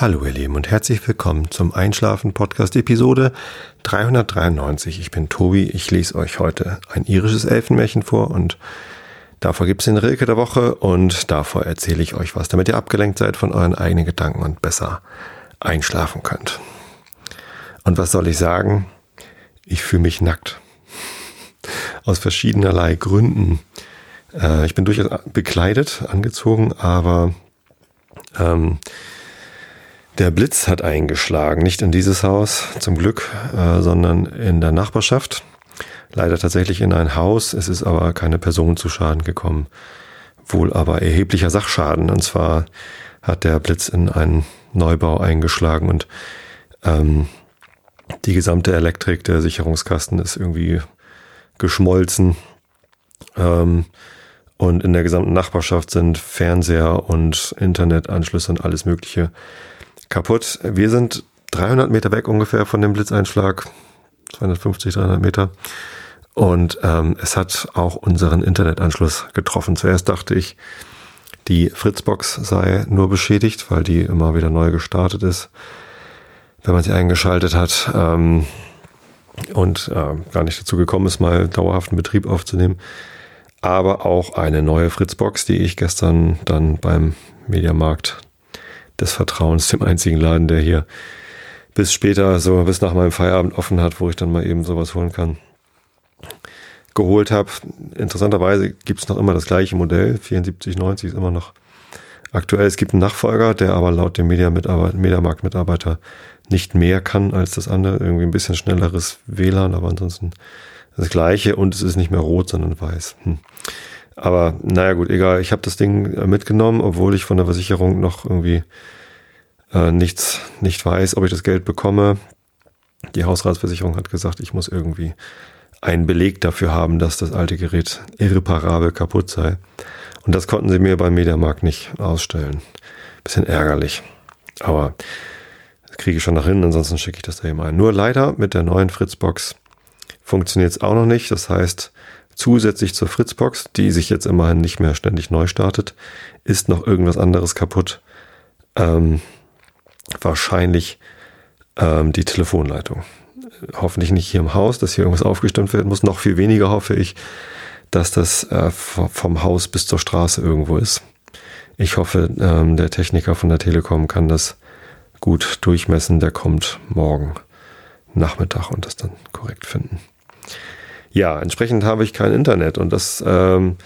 Hallo ihr Lieben und herzlich willkommen zum Einschlafen Podcast Episode 393. Ich bin Tobi, ich lese euch heute ein irisches Elfenmärchen vor und davor gibt es den Rilke der Woche und davor erzähle ich euch was, damit ihr abgelenkt seid von euren eigenen Gedanken und besser einschlafen könnt. Und was soll ich sagen? Ich fühle mich nackt. Aus verschiedenerlei Gründen. Äh, ich bin durchaus bekleidet, angezogen, aber ähm, der Blitz hat eingeschlagen, nicht in dieses Haus zum Glück, äh, sondern in der Nachbarschaft. Leider tatsächlich in ein Haus. Es ist aber keine Person zu Schaden gekommen. Wohl aber erheblicher Sachschaden. Und zwar hat der Blitz in einen Neubau eingeschlagen und ähm, die gesamte Elektrik der Sicherungskasten ist irgendwie geschmolzen. Ähm, und in der gesamten Nachbarschaft sind Fernseher und Internetanschlüsse und alles Mögliche kaputt. Wir sind 300 Meter weg ungefähr von dem Blitzeinschlag, 250, 300 Meter. Und ähm, es hat auch unseren Internetanschluss getroffen. Zuerst dachte ich, die Fritzbox sei nur beschädigt, weil die immer wieder neu gestartet ist, wenn man sie eingeschaltet hat ähm, und äh, gar nicht dazu gekommen ist, mal dauerhaften Betrieb aufzunehmen. Aber auch eine neue Fritzbox, die ich gestern dann beim Mediamarkt des Vertrauens, dem einzigen Laden, der hier bis später, so bis nach meinem Feierabend offen hat, wo ich dann mal eben sowas holen kann, geholt habe. Interessanterweise gibt es noch immer das gleiche Modell, 7490 ist immer noch aktuell. Es gibt einen Nachfolger, der aber laut dem Mediamarkt-Mitarbeiter nicht mehr kann als das andere. Irgendwie ein bisschen schnelleres WLAN, aber ansonsten das gleiche und es ist nicht mehr rot, sondern weiß. Hm. Aber naja gut, egal. Ich habe das Ding äh, mitgenommen, obwohl ich von der Versicherung noch irgendwie äh, nichts, nicht weiß, ob ich das Geld bekomme. Die Hausratsversicherung hat gesagt, ich muss irgendwie einen Beleg dafür haben, dass das alte Gerät irreparabel kaputt sei. Und das konnten sie mir beim Mediamarkt nicht ausstellen. Bisschen ärgerlich. Aber das kriege ich schon nach hin, ansonsten schicke ich das da eben ein. Nur leider mit der neuen Fritzbox funktioniert es auch noch nicht. Das heißt, Zusätzlich zur Fritzbox, die sich jetzt immerhin nicht mehr ständig neu startet, ist noch irgendwas anderes kaputt. Ähm, wahrscheinlich ähm, die Telefonleitung. Hoffentlich nicht hier im Haus, dass hier irgendwas aufgestimmt werden muss. Noch viel weniger hoffe ich, dass das äh, vom Haus bis zur Straße irgendwo ist. Ich hoffe, ähm, der Techniker von der Telekom kann das gut durchmessen. Der kommt morgen Nachmittag und das dann korrekt finden ja, entsprechend habe ich kein Internet und das ähm,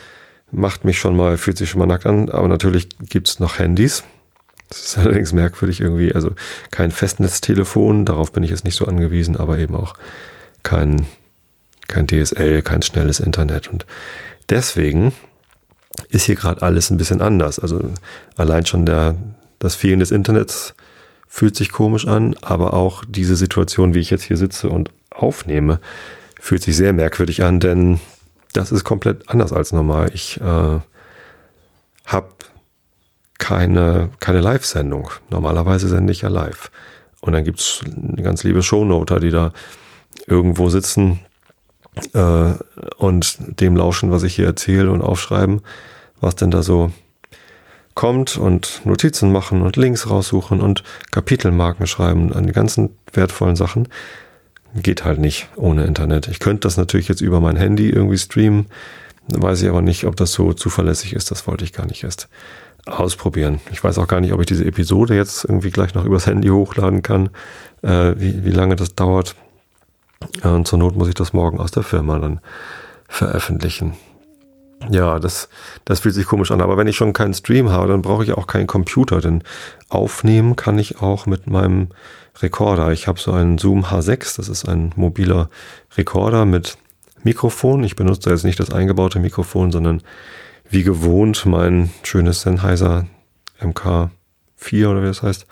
macht mich schon mal, fühlt sich schon mal nackt an. Aber natürlich gibt's noch Handys. Das ist allerdings merkwürdig irgendwie. Also kein Festnetztelefon, darauf bin ich jetzt nicht so angewiesen, aber eben auch kein, kein DSL, kein schnelles Internet. Und deswegen ist hier gerade alles ein bisschen anders. Also allein schon der, das Fehlen des Internets fühlt sich komisch an, aber auch diese Situation, wie ich jetzt hier sitze und aufnehme, fühlt sich sehr merkwürdig an, denn das ist komplett anders als normal. Ich äh, habe keine, keine Live-Sendung. Normalerweise sende ich ja live. Und dann gibt's eine ganz liebe Shownoter, die da irgendwo sitzen äh, und dem lauschen, was ich hier erzähle und aufschreiben, was denn da so kommt und Notizen machen und Links raussuchen und Kapitelmarken schreiben an die ganzen wertvollen Sachen geht halt nicht ohne Internet. Ich könnte das natürlich jetzt über mein Handy irgendwie streamen, weiß ich aber nicht, ob das so zuverlässig ist. Das wollte ich gar nicht erst ausprobieren. Ich weiß auch gar nicht, ob ich diese Episode jetzt irgendwie gleich noch übers Handy hochladen kann, äh, wie, wie lange das dauert. Und zur Not muss ich das morgen aus der Firma dann veröffentlichen. Ja, das, das fühlt sich komisch an. Aber wenn ich schon keinen Stream habe, dann brauche ich auch keinen Computer, denn aufnehmen kann ich auch mit meinem Rekorder. Ich habe so einen Zoom H6, das ist ein mobiler Rekorder mit Mikrofon. Ich benutze jetzt nicht das eingebaute Mikrofon, sondern wie gewohnt mein schönes Sennheiser MK4 oder wie das heißt.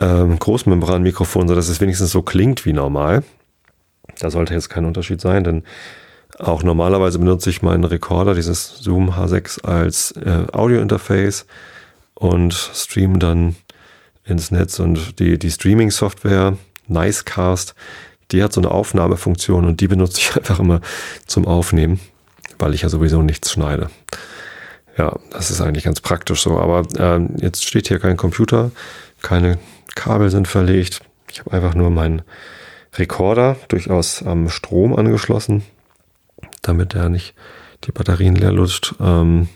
Ähm, Großmembranmikrofon, sodass es wenigstens so klingt wie normal. Da sollte jetzt kein Unterschied sein, denn auch normalerweise benutze ich meinen Rekorder, dieses Zoom H6, als äh, Audio-Interface und streame dann ins Netz. Und die, die Streaming-Software Nicecast, die hat so eine Aufnahmefunktion und die benutze ich einfach immer zum Aufnehmen, weil ich ja sowieso nichts schneide. Ja, das ist eigentlich ganz praktisch so. Aber ähm, jetzt steht hier kein Computer, keine Kabel sind verlegt. Ich habe einfach nur meinen Rekorder durchaus am Strom angeschlossen, damit er nicht die Batterien leer lutscht. Ähm,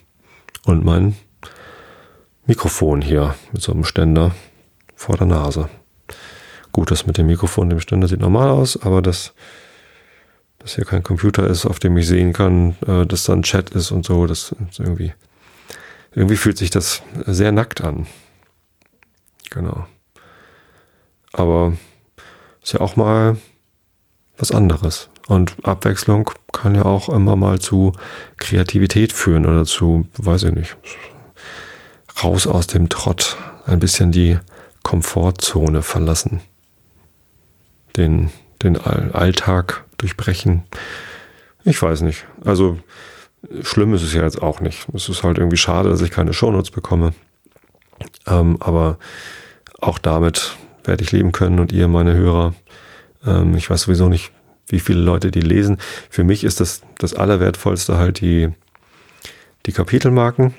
und mein Mikrofon hier mit so einem Ständer vor der Nase. Gut, das mit dem Mikrofon, dem Ständer sieht normal aus, aber das, dass hier kein Computer ist, auf dem ich sehen kann, äh, dass da ein Chat ist und so, das ist irgendwie, irgendwie fühlt sich das sehr nackt an. Genau. Aber ist ja auch mal was anderes. Und Abwechslung kann ja auch immer mal zu Kreativität führen oder zu, weiß ich nicht, raus aus dem Trott, ein bisschen die Komfortzone verlassen den, den Alltag durchbrechen. Ich weiß nicht. Also schlimm ist es ja jetzt auch nicht. Es ist halt irgendwie schade, dass ich keine Shownotes bekomme. Ähm, aber auch damit werde ich leben können und ihr, meine Hörer. Ähm, ich weiß sowieso nicht, wie viele Leute die lesen. Für mich ist das das Allerwertvollste halt die, die Kapitelmarken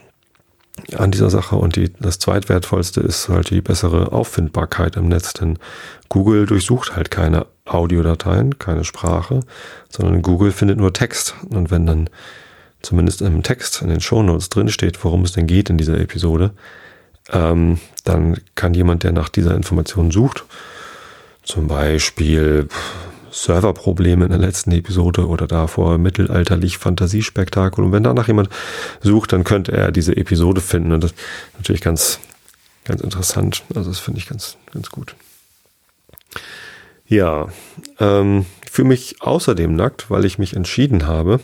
an dieser Sache und die, das zweitwertvollste ist halt die bessere Auffindbarkeit im Netz, denn Google durchsucht halt keine Audiodateien, keine Sprache, sondern Google findet nur Text. Und wenn dann zumindest im Text, in den Shownotes drin steht, worum es denn geht in dieser Episode, ähm, dann kann jemand, der nach dieser Information sucht, zum Beispiel Serverprobleme in der letzten Episode oder davor mittelalterlich Fantasiespektakel. Und wenn danach jemand sucht, dann könnte er diese Episode finden. Und das ist natürlich ganz, ganz interessant. Also das finde ich ganz, ganz gut. Ja, ähm, ich fühle mich außerdem nackt, weil ich mich entschieden habe,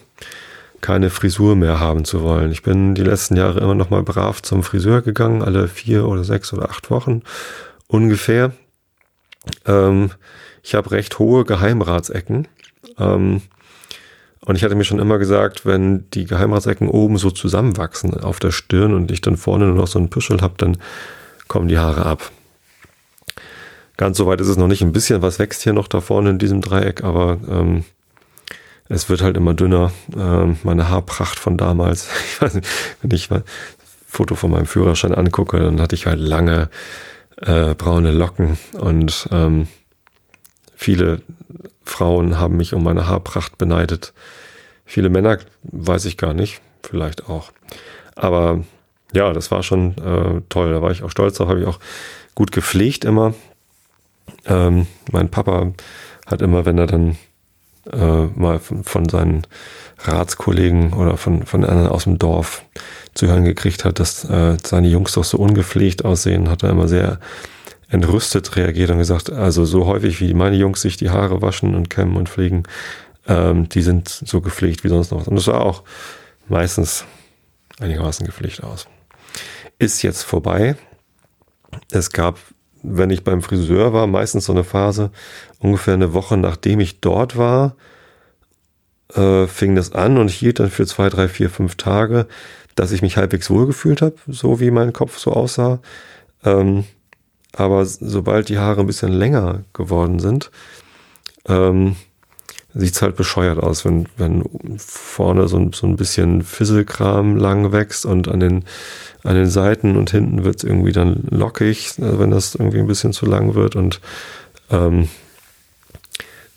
keine Frisur mehr haben zu wollen. Ich bin die letzten Jahre immer noch mal brav zum Friseur gegangen, alle vier oder sechs oder acht Wochen ungefähr. Ähm, ich habe recht hohe Geheimratsecken. Ähm, und ich hatte mir schon immer gesagt, wenn die Geheimratsecken oben so zusammenwachsen auf der Stirn und ich dann vorne nur noch so einen Püschel habe, dann kommen die Haare ab. Ganz so weit ist es noch nicht. Ein bisschen was wächst hier noch da vorne in diesem Dreieck, aber ähm, es wird halt immer dünner. Ähm, meine Haarpracht von damals, ich weiß nicht, wenn ich mal ein Foto von meinem Führerschein angucke, dann hatte ich halt lange äh, braune Locken und ähm, Viele Frauen haben mich um meine Haarpracht beneidet. Viele Männer weiß ich gar nicht, vielleicht auch. Aber ja, das war schon äh, toll. Da war ich auch stolz drauf, habe ich auch gut gepflegt immer. Ähm, mein Papa hat immer, wenn er dann äh, mal von, von, seinen Ratskollegen oder von, von anderen aus dem Dorf zu hören gekriegt hat, dass äh, seine Jungs doch so ungepflegt aussehen, hat er immer sehr entrüstet reagiert und gesagt, also so häufig wie meine Jungs sich die Haare waschen und kämmen und pflegen, ähm, die sind so gepflegt wie sonst noch. Und das sah auch meistens einigermaßen gepflegt aus. Ist jetzt vorbei. Es gab, wenn ich beim Friseur war, meistens so eine Phase, ungefähr eine Woche nachdem ich dort war, äh, fing das an und hielt dann für zwei, drei, vier, fünf Tage, dass ich mich halbwegs wohlgefühlt habe, so wie mein Kopf so aussah. Ähm, aber sobald die Haare ein bisschen länger geworden sind, ähm, sieht's halt bescheuert aus, wenn, wenn vorne so ein, so ein bisschen Fisselkram lang wächst und an den, an den Seiten und hinten wird's irgendwie dann lockig, äh, wenn das irgendwie ein bisschen zu lang wird und ähm,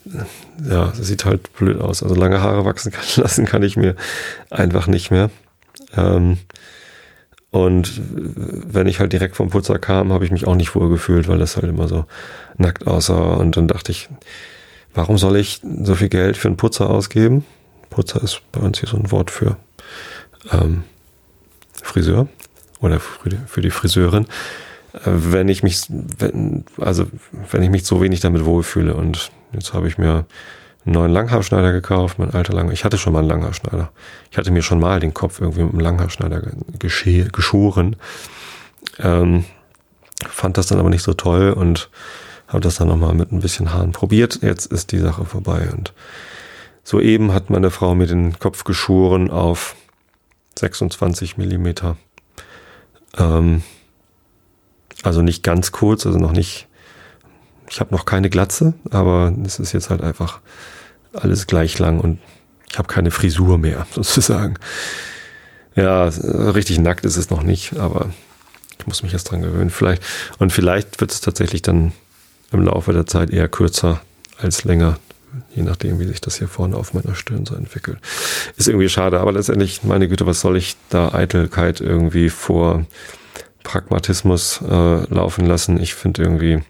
ja, das sieht halt blöd aus. Also lange Haare wachsen kann, lassen kann ich mir einfach nicht mehr. Ähm, und wenn ich halt direkt vom Putzer kam, habe ich mich auch nicht wohl gefühlt, weil das halt immer so nackt aussah. Und dann dachte ich, warum soll ich so viel Geld für einen Putzer ausgeben? Putzer ist bei uns hier so ein Wort für ähm, Friseur oder für die, Friseurin. Äh, wenn ich mich, wenn, also wenn ich mich so wenig damit wohlfühle und jetzt habe ich mir einen neuen Langhaarschneider gekauft, mein alter Langhaar. Ich hatte schon mal einen Langhaarschneider. Ich hatte mir schon mal den Kopf irgendwie mit einem Langhaarschneider geschoren. Ähm, fand das dann aber nicht so toll und habe das dann nochmal mit ein bisschen Haaren probiert. Jetzt ist die Sache vorbei und soeben hat meine Frau mir den Kopf geschoren auf 26 Millimeter. Ähm, also nicht ganz kurz, also noch nicht ich habe noch keine Glatze, aber es ist jetzt halt einfach alles gleich lang und ich habe keine Frisur mehr, sozusagen. Ja, richtig nackt ist es noch nicht, aber ich muss mich jetzt dran gewöhnen. Vielleicht, und vielleicht wird es tatsächlich dann im Laufe der Zeit eher kürzer als länger, je nachdem, wie sich das hier vorne auf meiner Stirn so entwickelt. Ist irgendwie schade, aber letztendlich, meine Güte, was soll ich da Eitelkeit irgendwie vor Pragmatismus äh, laufen lassen? Ich finde irgendwie,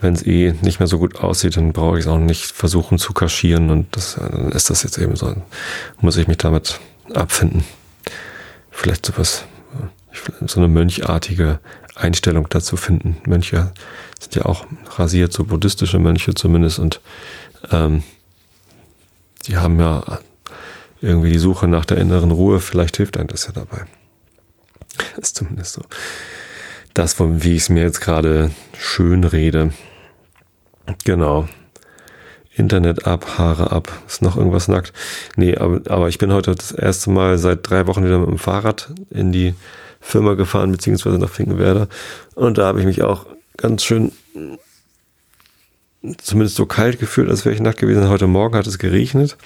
wenn es eh nicht mehr so gut aussieht, dann brauche ich es auch nicht versuchen zu kaschieren und das, dann ist das jetzt eben so. Muss ich mich damit abfinden. Vielleicht sowas, so eine mönchartige Einstellung dazu finden. Mönche sind ja auch rasiert, so buddhistische Mönche zumindest und ähm, die haben ja irgendwie die Suche nach der inneren Ruhe. Vielleicht hilft einem das ja dabei. Ist zumindest so. Das, wie ich es mir jetzt gerade schön rede. Genau. Internet ab, Haare ab. Ist noch irgendwas nackt? Nee, aber, aber ich bin heute das erste Mal seit drei Wochen wieder mit dem Fahrrad in die Firma gefahren, beziehungsweise nach Finkenwerder. Und da habe ich mich auch ganz schön zumindest so kalt gefühlt, als wäre ich nackt gewesen. Heute Morgen hat es geregnet.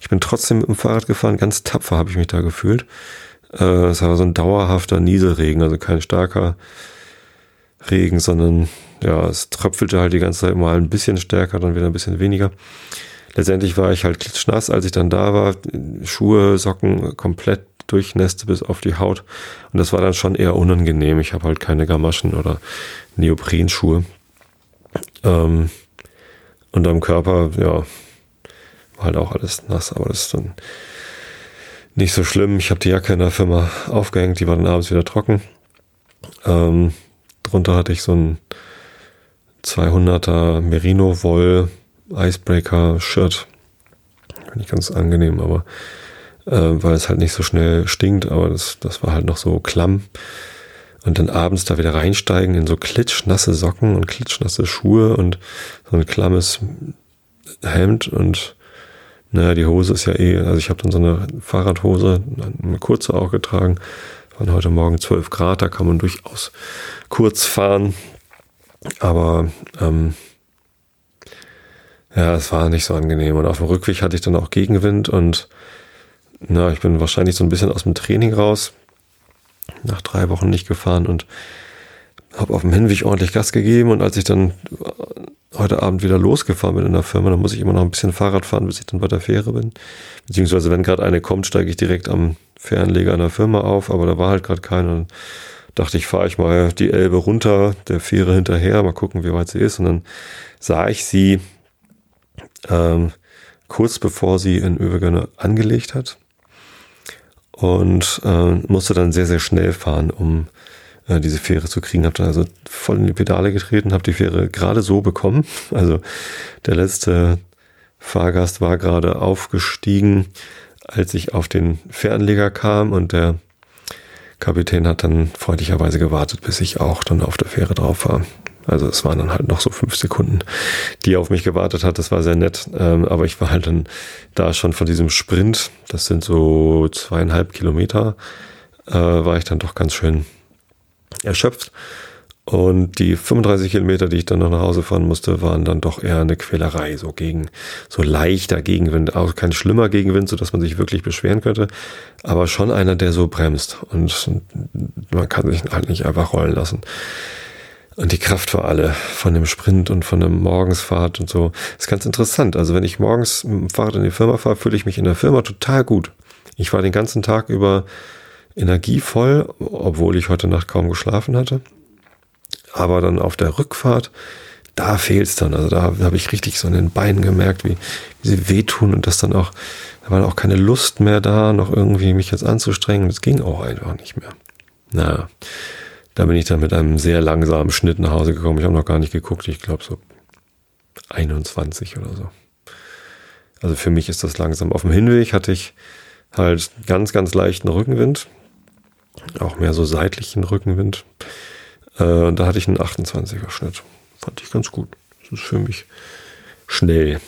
Ich bin trotzdem mit dem Fahrrad gefahren. Ganz tapfer habe ich mich da gefühlt. Äh, es war so ein dauerhafter Nieselregen, also kein starker Regen, sondern ja, es tröpfelte halt die ganze Zeit mal ein bisschen stärker, dann wieder ein bisschen weniger. Letztendlich war ich halt klitschnass, als ich dann da war. Schuhe, Socken komplett durchnässte bis auf die Haut. Und das war dann schon eher unangenehm. Ich habe halt keine Gamaschen oder Neoprenschuhe. Ähm, und am Körper, ja, war halt auch alles nass, aber das ist dann nicht so schlimm. Ich habe die Jacke in der Firma aufgehängt, die war dann abends wieder trocken. Ähm, drunter hatte ich so ein 200er Merino Woll Icebreaker Shirt. Finde ich ganz angenehm, aber äh, weil es halt nicht so schnell stinkt, aber das, das war halt noch so klamm. Und dann abends da wieder reinsteigen in so klitschnasse Socken und klitschnasse Schuhe und so ein klammes Hemd und naja, die Hose ist ja eh, also ich habe dann so eine Fahrradhose, eine kurze auch getragen, waren heute Morgen 12 Grad, da kann man durchaus kurz fahren, aber ähm, ja, es war nicht so angenehm. Und auf dem Rückweg hatte ich dann auch Gegenwind und na, ich bin wahrscheinlich so ein bisschen aus dem Training raus, nach drei Wochen nicht gefahren und habe auf dem Hinweg ordentlich Gas gegeben und als ich dann heute Abend wieder losgefahren bin in der Firma, dann muss ich immer noch ein bisschen Fahrrad fahren, bis ich dann bei der Fähre bin. Beziehungsweise wenn gerade eine kommt, steige ich direkt am Fährenleger einer Firma auf, aber da war halt gerade keiner. Dachte ich, fahre ich mal die Elbe runter, der Fähre hinterher, mal gucken, wie weit sie ist. Und dann sah ich sie ähm, kurz bevor sie in Övergönne angelegt hat und äh, musste dann sehr, sehr schnell fahren, um äh, diese Fähre zu kriegen. Habe dann also voll in die Pedale getreten, habe die Fähre gerade so bekommen. Also der letzte Fahrgast war gerade aufgestiegen, als ich auf den Fähranleger kam und der Kapitän hat dann freundlicherweise gewartet, bis ich auch dann auf der Fähre drauf war. Also es waren dann halt noch so fünf Sekunden, die auf mich gewartet hat. Das war sehr nett. Ähm, aber ich war halt dann da schon von diesem Sprint, das sind so zweieinhalb Kilometer, äh, war ich dann doch ganz schön erschöpft. Und die 35 Kilometer, die ich dann noch nach Hause fahren musste, waren dann doch eher eine Quälerei, so gegen, so leichter Gegenwind, auch kein schlimmer Gegenwind, so dass man sich wirklich beschweren könnte, aber schon einer, der so bremst und man kann sich halt nicht einfach rollen lassen. Und die Kraft für alle von dem Sprint und von dem Morgensfahrt und so. Ist ganz interessant. Also wenn ich morgens mit dem Fahrrad in die Firma fahre, fühle ich mich in der Firma total gut. Ich war den ganzen Tag über energievoll, obwohl ich heute Nacht kaum geschlafen hatte. Aber dann auf der Rückfahrt, da fehlt's dann. Also da habe ich richtig so in den Beinen gemerkt, wie, wie sie wehtun und das dann auch, da war auch keine Lust mehr da, noch irgendwie mich jetzt anzustrengen. Das ging auch einfach nicht mehr. Naja, da bin ich dann mit einem sehr langsamen Schnitt nach Hause gekommen. Ich habe noch gar nicht geguckt. Ich glaube so 21 oder so. Also für mich ist das langsam. Auf dem Hinweg hatte ich halt ganz, ganz leichten Rückenwind. Auch mehr so seitlichen Rückenwind. Äh, da hatte ich einen 28er Schnitt. Fand ich ganz gut. Das ist für mich schnell.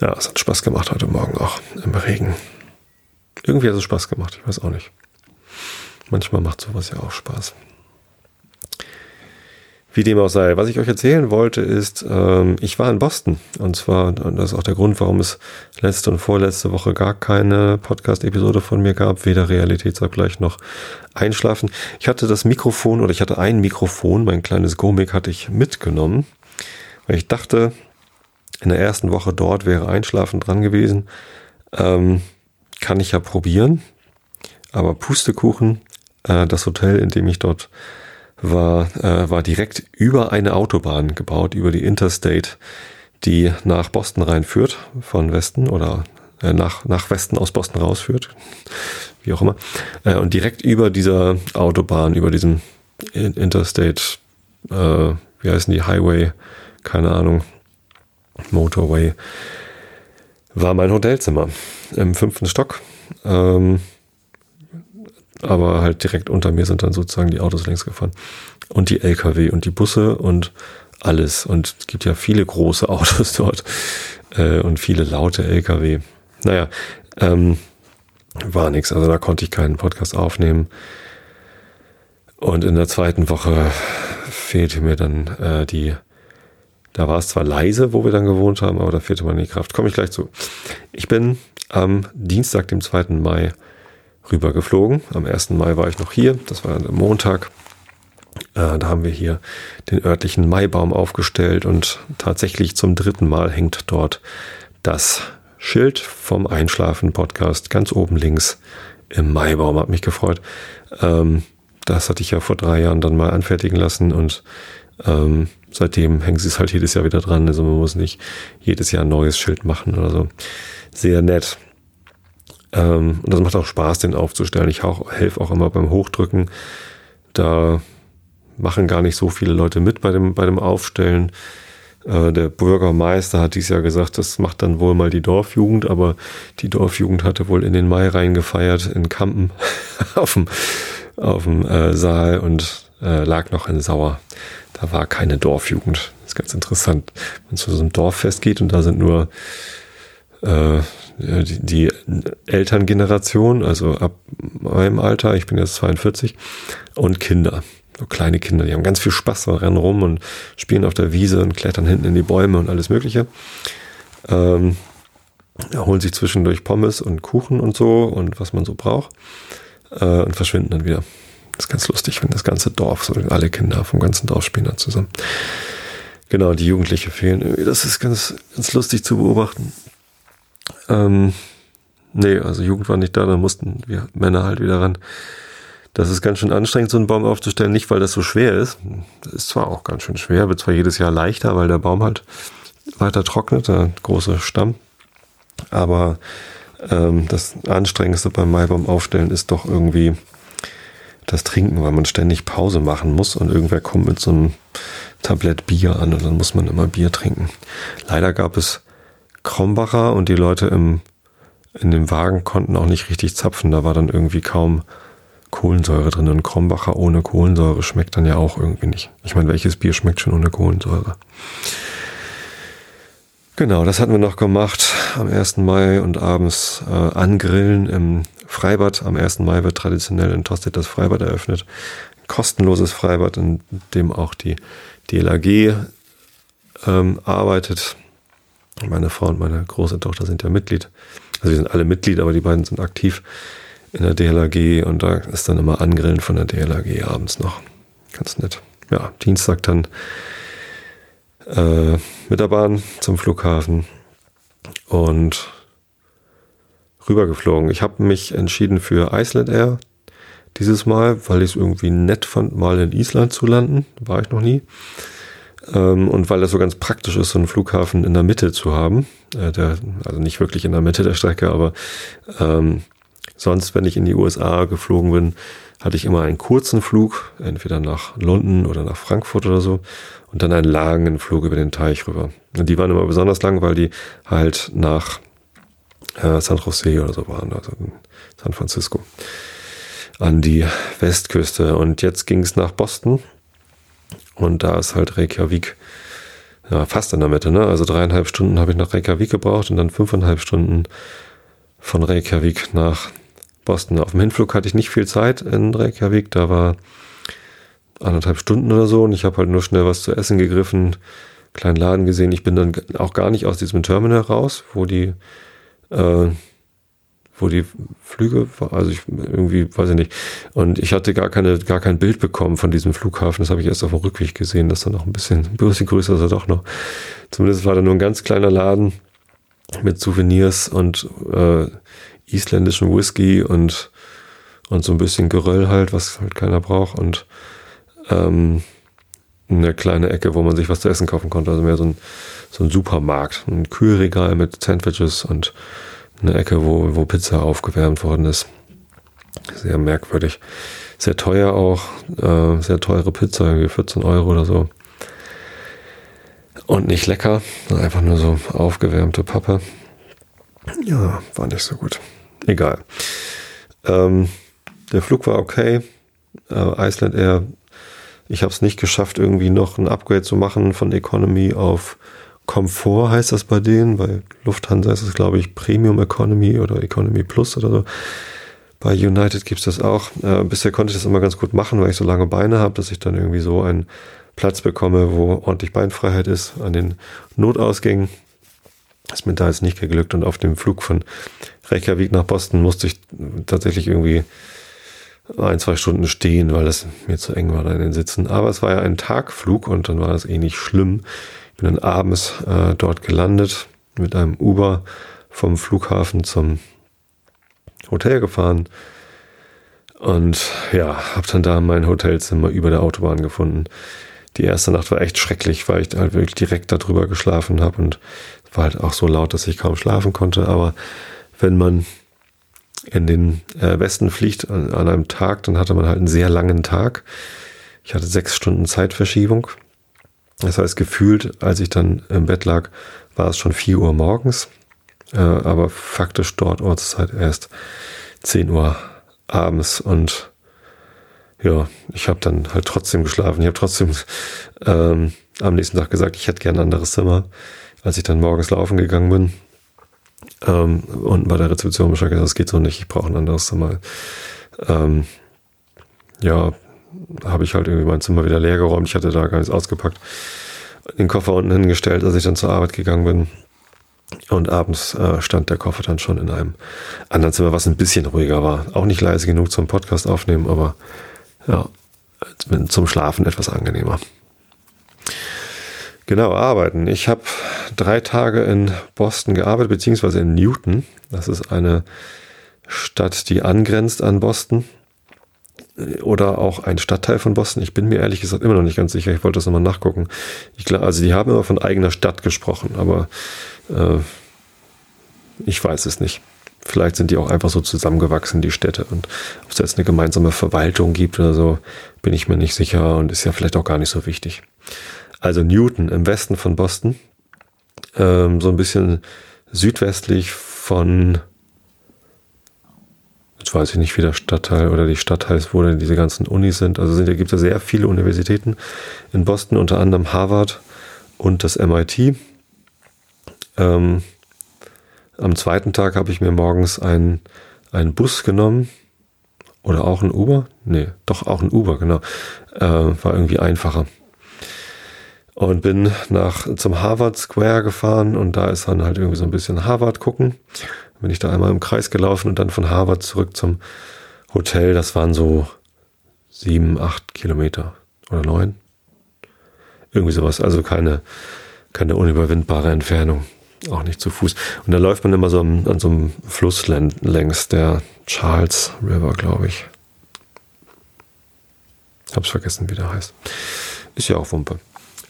Ja, es hat Spaß gemacht heute Morgen auch im Regen. Irgendwie hat es Spaß gemacht, ich weiß auch nicht. Manchmal macht sowas ja auch Spaß. Wie dem auch sei. Was ich euch erzählen wollte, ist, ähm, ich war in Boston. Und zwar, und das ist auch der Grund, warum es letzte und vorletzte Woche gar keine Podcast-Episode von mir gab, weder Realitätsabgleich noch Einschlafen. Ich hatte das Mikrofon oder ich hatte ein Mikrofon, mein kleines Gomik hatte ich mitgenommen, weil ich dachte, in der ersten Woche dort wäre Einschlafen dran gewesen. Ähm, kann ich ja probieren. Aber Pustekuchen, äh, das Hotel, in dem ich dort war, äh, war direkt über eine Autobahn gebaut, über die Interstate, die nach Boston reinführt, von Westen oder äh, nach, nach Westen aus Boston rausführt, wie auch immer. Äh, und direkt über dieser Autobahn, über diesem Interstate, äh, wie heißen die, Highway, keine Ahnung, Motorway, war mein Hotelzimmer im fünften Stock. Ähm, aber halt direkt unter mir sind dann sozusagen die Autos längs gefahren. Und die LKW und die Busse und alles. Und es gibt ja viele große Autos dort äh, und viele laute LKW. Naja, ähm, war nix. Also da konnte ich keinen Podcast aufnehmen. Und in der zweiten Woche fehlte mir dann äh, die, da war es zwar leise, wo wir dann gewohnt haben, aber da fehlte mir die Kraft. Komme ich gleich zu. Ich bin am Dienstag, dem 2. Mai, rübergeflogen. Am 1. Mai war ich noch hier, das war der Montag. Äh, da haben wir hier den örtlichen Maibaum aufgestellt und tatsächlich zum dritten Mal hängt dort das Schild vom Einschlafen-Podcast ganz oben links im Maibaum. Hat mich gefreut. Ähm, das hatte ich ja vor drei Jahren dann mal anfertigen lassen und ähm, seitdem hängen sie es halt jedes Jahr wieder dran. Also man muss nicht jedes Jahr ein neues Schild machen oder so. Sehr nett. Ähm, und das macht auch Spaß, den aufzustellen. Ich helfe auch immer beim Hochdrücken. Da machen gar nicht so viele Leute mit bei dem, bei dem Aufstellen. Äh, der Bürgermeister hat dieses Jahr gesagt, das macht dann wohl mal die Dorfjugend, aber die Dorfjugend hatte wohl in den Mai reingefeiert in Kampen auf dem, auf dem äh, Saal und äh, lag noch in Sauer. Da war keine Dorfjugend. Das ist ganz interessant. Wenn es zu so einem Dorffest geht und da sind nur äh, die, die Elterngeneration, also ab meinem Alter, ich bin jetzt 42, und Kinder. So kleine Kinder, die haben ganz viel Spaß, rennen rum und spielen auf der Wiese und klettern hinten in die Bäume und alles Mögliche. Ähm, holen sich zwischendurch Pommes und Kuchen und so und was man so braucht äh, und verschwinden dann wieder. Das ist ganz lustig, wenn das ganze Dorf, so alle Kinder vom ganzen Dorf spielen da zusammen. Genau, die Jugendliche fehlen. Das ist ganz, ganz lustig zu beobachten. Ähm, nee, also Jugend war nicht da, dann mussten wir Männer halt wieder ran. Das ist ganz schön anstrengend, so einen Baum aufzustellen, nicht weil das so schwer ist. Das ist zwar auch ganz schön schwer, wird zwar jedes Jahr leichter, weil der Baum halt weiter trocknet, der große Stamm. Aber ähm, das Anstrengendste beim Maibaum aufstellen ist doch irgendwie das Trinken, weil man ständig Pause machen muss und irgendwer kommt mit so einem Tablett Bier an und dann muss man immer Bier trinken. Leider gab es Krombacher und die Leute im, in dem Wagen konnten auch nicht richtig zapfen. Da war dann irgendwie kaum Kohlensäure drin. Und Krombacher ohne Kohlensäure schmeckt dann ja auch irgendwie nicht. Ich meine, welches Bier schmeckt schon ohne Kohlensäure? Genau, das hatten wir noch gemacht am 1. Mai und abends äh, angrillen im Freibad. Am 1. Mai wird traditionell in Tosted das Freibad eröffnet. Ein kostenloses Freibad, in dem auch die DLAG ähm, arbeitet. Meine Frau und meine große Tochter sind ja Mitglied. Also wir sind alle Mitglied, aber die beiden sind aktiv in der DLAG und da ist dann immer Angrillen von der DLAG abends noch. Ganz nett. Ja, Dienstag dann äh, mit der Bahn zum Flughafen und rübergeflogen. Ich habe mich entschieden für Iceland Air dieses Mal, weil ich es irgendwie nett fand, mal in Island zu landen. War ich noch nie. Ähm, und weil das so ganz praktisch ist, so einen Flughafen in der Mitte zu haben, äh, der, also nicht wirklich in der Mitte der Strecke, aber ähm, sonst, wenn ich in die USA geflogen bin, hatte ich immer einen kurzen Flug, entweder nach London oder nach Frankfurt oder so, und dann einen langen Flug über den Teich rüber. Und die waren immer besonders lang, weil die halt nach äh, San Jose oder so waren, also San Francisco, an die Westküste. Und jetzt ging es nach Boston und da ist halt Reykjavik ja, fast in der Mitte. Ne? Also dreieinhalb Stunden habe ich nach Reykjavik gebraucht und dann fünfeinhalb Stunden von Reykjavik nach Boston. Auf dem Hinflug hatte ich nicht viel Zeit in Reykjavik. Da war anderthalb Stunden oder so und ich habe halt nur schnell was zu essen gegriffen, kleinen Laden gesehen. Ich bin dann auch gar nicht aus diesem Terminal raus, wo die, äh, wo die Flüge, also ich irgendwie, weiß ich nicht. Und ich hatte gar keine, gar kein Bild bekommen von diesem Flughafen. Das habe ich erst auf dem Rückweg gesehen, dass da noch ein bisschen, ein bisschen größer ist er doch noch. Zumindest war da nur ein ganz kleiner Laden mit Souvenirs und äh, isländischem Whisky und, und so ein bisschen Geröll halt, was halt keiner braucht und ähm, eine kleine Ecke, wo man sich was zu essen kaufen konnte. Also mehr so ein, so ein Supermarkt, ein Kühlregal mit Sandwiches und eine Ecke, wo, wo Pizza aufgewärmt worden ist. Sehr merkwürdig. Sehr teuer auch, äh, sehr teure Pizza, irgendwie 14 Euro oder so. Und nicht lecker, einfach nur so aufgewärmte Pappe. Ja, war nicht so gut. Egal. Ähm, der Flug war okay. Äh, Iceland Air ich habe es nicht geschafft, irgendwie noch ein Upgrade zu machen von Economy auf Komfort, heißt das bei denen. Bei Lufthansa ist es, glaube ich, Premium Economy oder Economy Plus oder so. Bei United gibt es das auch. Äh, bisher konnte ich das immer ganz gut machen, weil ich so lange Beine habe, dass ich dann irgendwie so einen Platz bekomme, wo ordentlich Beinfreiheit ist an den Notausgängen. Das ist mir da jetzt nicht geglückt und auf dem Flug von Reykjavik nach Boston musste ich tatsächlich irgendwie ein, zwei Stunden stehen, weil es mir zu eng war da in den Sitzen. Aber es war ja ein Tagflug und dann war das eh nicht schlimm. Bin dann abends äh, dort gelandet mit einem Uber vom Flughafen zum Hotel gefahren und ja, habe dann da mein Hotelzimmer über der Autobahn gefunden. Die erste Nacht war echt schrecklich, weil ich halt wirklich direkt darüber geschlafen habe und war halt auch so laut, dass ich kaum schlafen konnte. Aber wenn man in den äh, Westen fliegt an, an, einem Tag, dann hatte man halt einen sehr langen Tag. Ich hatte sechs Stunden Zeitverschiebung. Das heißt, gefühlt, als ich dann im Bett lag, war es schon vier Uhr morgens, äh, aber faktisch dort Ortszeit erst zehn Uhr abends und ja, ich habe dann halt trotzdem geschlafen. Ich habe trotzdem ähm, am nächsten Tag gesagt, ich hätte gern ein anderes Zimmer. Als ich dann morgens laufen gegangen bin, ähm, und bei der Rezeption Bescheid gesagt, das geht so nicht, ich brauche ein anderes Zimmer. Ähm, ja, habe ich halt irgendwie mein Zimmer wieder leer geräumt. Ich hatte da gar nichts ausgepackt. Den Koffer unten hingestellt, als ich dann zur Arbeit gegangen bin. Und abends äh, stand der Koffer dann schon in einem anderen Zimmer, was ein bisschen ruhiger war. Auch nicht leise genug zum Podcast aufnehmen, aber ja, zum Schlafen etwas angenehmer. Genau, arbeiten. Ich habe drei Tage in Boston gearbeitet, beziehungsweise in Newton. Das ist eine Stadt, die angrenzt an Boston. Oder auch ein Stadtteil von Boston. Ich bin mir ehrlich gesagt immer noch nicht ganz sicher. Ich wollte das nochmal nachgucken. Ich glaube, also die haben immer von eigener Stadt gesprochen, aber äh, ich weiß es nicht. Vielleicht sind die auch einfach so zusammengewachsen, die Städte. Und ob es jetzt eine gemeinsame Verwaltung gibt oder so, bin ich mir nicht sicher und ist ja vielleicht auch gar nicht so wichtig also Newton im Westen von Boston, ähm, so ein bisschen südwestlich von, jetzt weiß ich nicht, wie der Stadtteil oder die Stadt heißt, wo denn diese ganzen Unis sind. Also sind, gibt es ja sehr viele Universitäten in Boston, unter anderem Harvard und das MIT. Ähm, am zweiten Tag habe ich mir morgens einen, einen Bus genommen. Oder auch ein Uber? Nee, doch auch ein Uber, genau. Äh, war irgendwie einfacher und bin nach zum Harvard Square gefahren und da ist dann halt irgendwie so ein bisschen Harvard gucken. Bin ich da einmal im Kreis gelaufen und dann von Harvard zurück zum Hotel. Das waren so sieben, acht Kilometer oder neun. Irgendwie sowas. Also keine, keine unüberwindbare Entfernung. Auch nicht zu Fuß. Und da läuft man immer so an, so einem Fluss längs, der Charles River, glaube ich. Hab's vergessen, wie der heißt. Ist ja auch Wumpe.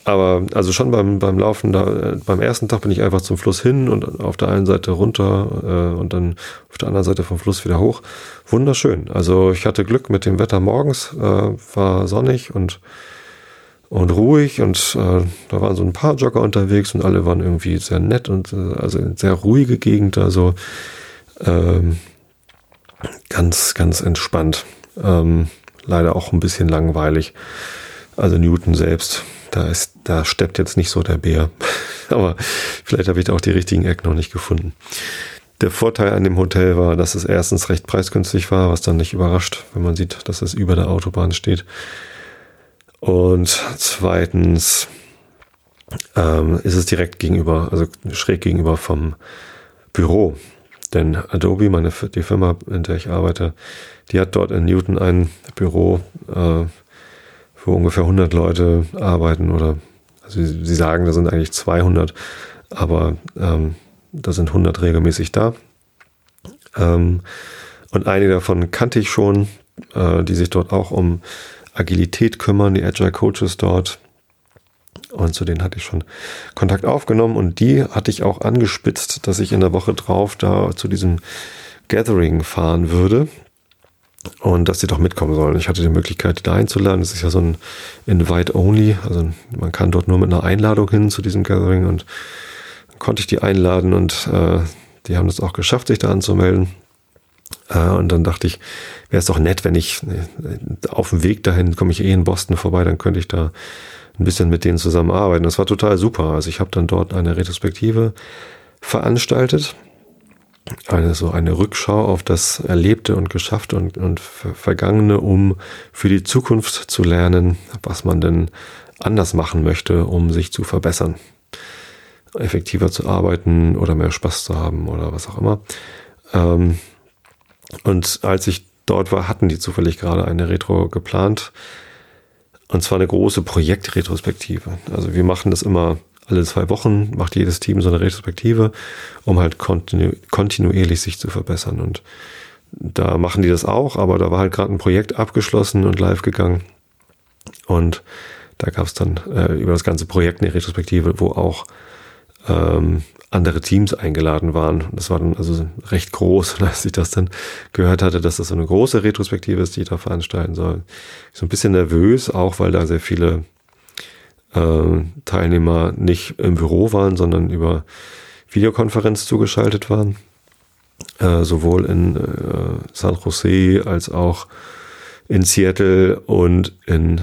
Aber also schon beim, beim Laufen, da, beim ersten Tag bin ich einfach zum Fluss hin und auf der einen Seite runter äh, und dann auf der anderen Seite vom Fluss wieder hoch. Wunderschön. Also ich hatte Glück mit dem Wetter morgens, äh, war sonnig und, und ruhig und äh, da waren so ein paar Jogger unterwegs und alle waren irgendwie sehr nett und äh, also sehr ruhige Gegend, also ähm, ganz, ganz entspannt. Ähm, leider auch ein bisschen langweilig. Also Newton selbst da ist, da steppt jetzt nicht so der Bär. Aber vielleicht habe ich da auch die richtigen Ecken noch nicht gefunden. Der Vorteil an dem Hotel war, dass es erstens recht preisgünstig war, was dann nicht überrascht, wenn man sieht, dass es über der Autobahn steht. Und zweitens ähm, ist es direkt gegenüber, also schräg gegenüber vom Büro. Denn Adobe, meine, die Firma, in der ich arbeite, die hat dort in Newton ein Büro, äh, wo ungefähr 100 Leute arbeiten oder also sie, sagen, da sind eigentlich 200, aber ähm, da sind 100 regelmäßig da. Ähm, und einige davon kannte ich schon, äh, die sich dort auch um Agilität kümmern, die Agile Coaches dort. Und zu denen hatte ich schon Kontakt aufgenommen und die hatte ich auch angespitzt, dass ich in der Woche drauf da zu diesem Gathering fahren würde und dass sie doch mitkommen sollen. Ich hatte die Möglichkeit, die da einzuladen. Das ist ja so ein Invite-Only, also man kann dort nur mit einer Einladung hin zu diesem Gathering und dann konnte ich die einladen und äh, die haben das auch geschafft, sich da anzumelden. Äh, und dann dachte ich, wäre es doch nett, wenn ich äh, auf dem Weg dahin komme ich eh in Boston vorbei, dann könnte ich da ein bisschen mit denen zusammenarbeiten. Das war total super. Also ich habe dann dort eine Retrospektive veranstaltet, eine so eine Rückschau auf das Erlebte und Geschaffte und, und Vergangene, um für die Zukunft zu lernen, was man denn anders machen möchte, um sich zu verbessern, effektiver zu arbeiten oder mehr Spaß zu haben oder was auch immer. Ähm, und als ich dort war, hatten die zufällig gerade eine Retro geplant. Und zwar eine große Projektretrospektive. Also wir machen das immer alle zwei Wochen, macht jedes Team so eine Retrospektive, um halt kontinu kontinuierlich sich zu verbessern. Und da machen die das auch, aber da war halt gerade ein Projekt abgeschlossen und live gegangen. Und da gab es dann äh, über das ganze Projekt eine Retrospektive, wo auch ähm, andere Teams eingeladen waren. Das war dann also recht groß, als ich das dann gehört hatte, dass das so eine große Retrospektive ist, die ich da veranstalten soll. So ein bisschen nervös, auch weil da sehr viele äh, Teilnehmer nicht im Büro waren, sondern über Videokonferenz zugeschaltet waren. Äh, sowohl in äh, San Jose als auch in Seattle und in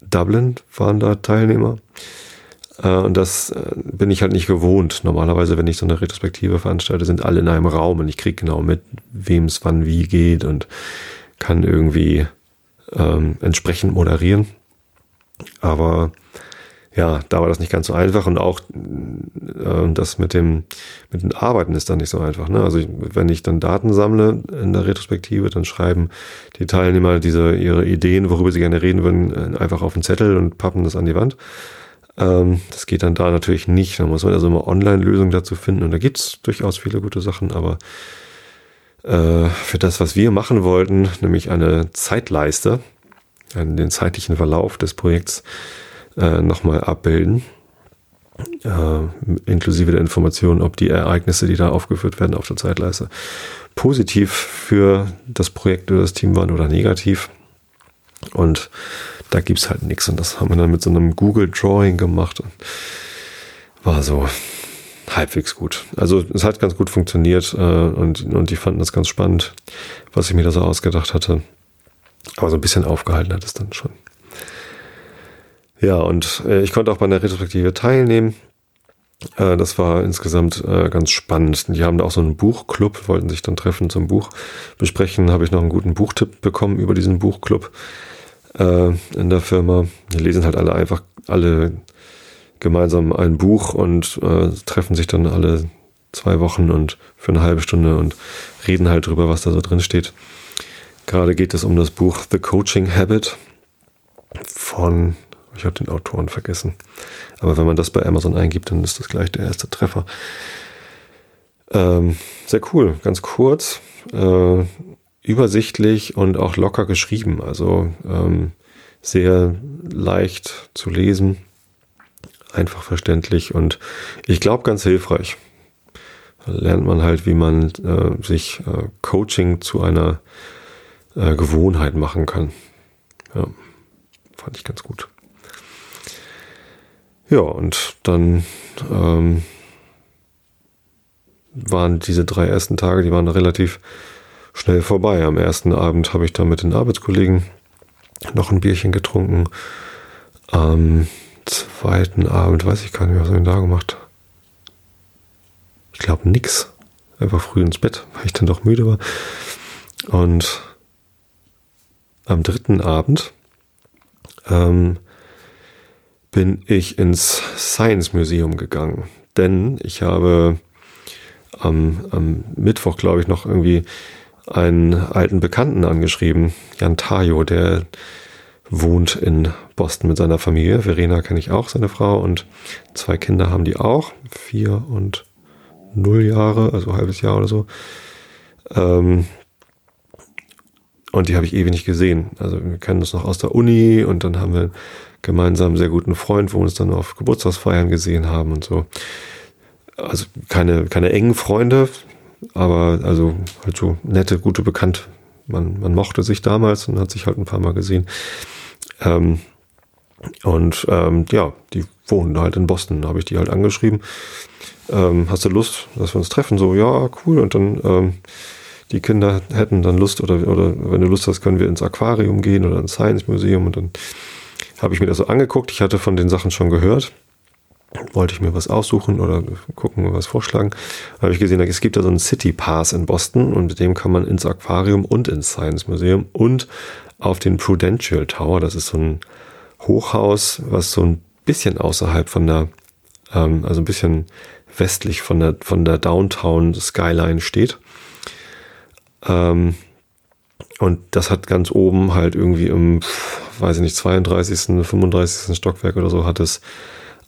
Dublin waren da Teilnehmer. Äh, und das äh, bin ich halt nicht gewohnt. Normalerweise, wenn ich so eine Retrospektive veranstalte, sind alle in einem Raum und ich kriege genau mit, wem es wann wie geht und kann irgendwie ähm, entsprechend moderieren. Aber ja, da war das nicht ganz so einfach und auch äh, das mit dem mit den Arbeiten ist dann nicht so einfach. Ne? Also ich, wenn ich dann Daten sammle in der Retrospektive, dann schreiben die Teilnehmer diese ihre Ideen, worüber sie gerne reden würden, einfach auf den Zettel und pappen das an die Wand. Ähm, das geht dann da natürlich nicht. Da muss man also immer Online-Lösungen dazu finden. Und da gibt's durchaus viele gute Sachen, aber äh, für das, was wir machen wollten, nämlich eine Zeitleiste, den zeitlichen Verlauf des Projekts äh, nochmal abbilden, äh, inklusive der Information, ob die Ereignisse, die da aufgeführt werden auf der Zeitleiste, positiv für das Projekt oder das Team waren oder negativ. Und da gibt's halt nichts. Und das haben wir dann mit so einem Google Drawing gemacht. Und war so halbwegs gut. Also es hat ganz gut funktioniert äh, und, und die fanden das ganz spannend, was ich mir da so ausgedacht hatte. Aber so ein bisschen aufgehalten hat es dann schon. Ja, und äh, ich konnte auch bei einer Retrospektive teilnehmen. Äh, das war insgesamt äh, ganz spannend. Die haben da auch so einen Buchclub, wollten sich dann treffen zum Buch besprechen. Habe ich noch einen guten Buchtipp bekommen über diesen Buchclub äh, in der Firma. Die lesen halt alle einfach alle gemeinsam ein Buch und äh, treffen sich dann alle zwei Wochen und für eine halbe Stunde und reden halt drüber, was da so drin steht. Gerade geht es um das Buch The Coaching Habit von, ich habe den Autoren vergessen, aber wenn man das bei Amazon eingibt, dann ist das gleich der erste Treffer. Ähm, sehr cool, ganz kurz. Äh, übersichtlich und auch locker geschrieben, also ähm, sehr leicht zu lesen, einfach verständlich und ich glaube ganz hilfreich. Da lernt man halt, wie man äh, sich äh, Coaching zu einer äh, Gewohnheit machen kann. Ja, fand ich ganz gut. Ja, und dann ähm, waren diese drei ersten Tage, die waren relativ schnell vorbei. Am ersten Abend habe ich dann mit den Arbeitskollegen noch ein Bierchen getrunken. Am zweiten Abend weiß ich gar nicht, was wir da gemacht. Ich glaube nix. Einfach früh ins Bett, weil ich dann doch müde war. Und am dritten Abend ähm, bin ich ins Science Museum gegangen. Denn ich habe am, am Mittwoch, glaube ich, noch irgendwie einen alten Bekannten angeschrieben, Jan Tajo, der wohnt in Boston mit seiner Familie. Verena kenne ich auch, seine Frau, und zwei Kinder haben die auch, vier und null Jahre, also halbes Jahr oder so. Ähm, und die habe ich ewig nicht gesehen. Also wir kennen das noch aus der Uni und dann haben wir gemeinsam einen sehr guten Freund, wo wir uns dann auf Geburtstagsfeiern gesehen haben und so. Also keine, keine engen Freunde, aber also halt so nette, gute Bekannt. Man, man mochte sich damals und hat sich halt ein paar Mal gesehen. Ähm, und ähm, ja, die wohnen halt in Boston. Da habe ich die halt angeschrieben. Ähm, hast du Lust, dass wir uns treffen? So, ja, cool. Und dann ähm, die Kinder hätten dann Lust oder, oder wenn du Lust hast, können wir ins Aquarium gehen oder ins Science Museum. Und dann habe ich mir das so angeguckt. Ich hatte von den Sachen schon gehört. Wollte ich mir was aussuchen oder gucken, was vorschlagen. Da habe ich gesehen, es gibt da so einen City Pass in Boston und mit dem kann man ins Aquarium und ins Science Museum und auf den Prudential Tower. Das ist so ein Hochhaus, was so ein bisschen außerhalb von der, ähm, also ein bisschen westlich von der, von der Downtown Skyline steht. Ähm, und das hat ganz oben halt irgendwie im, weiß ich nicht, 32., 35. Stockwerk oder so hat es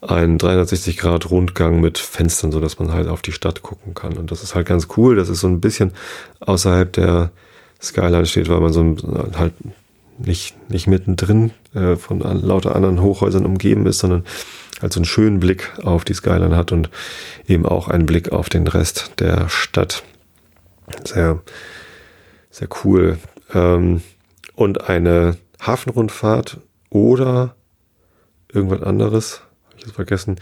einen 360 Grad Rundgang mit Fenstern, so dass man halt auf die Stadt gucken kann. Und das ist halt ganz cool. Das ist so ein bisschen außerhalb der Skyline steht, weil man so halt nicht, nicht mittendrin äh, von lauter anderen Hochhäusern umgeben ist, sondern halt so einen schönen Blick auf die Skyline hat und eben auch einen Blick auf den Rest der Stadt. Sehr, sehr cool. Ähm, und eine Hafenrundfahrt oder irgendwas anderes, habe ich jetzt vergessen,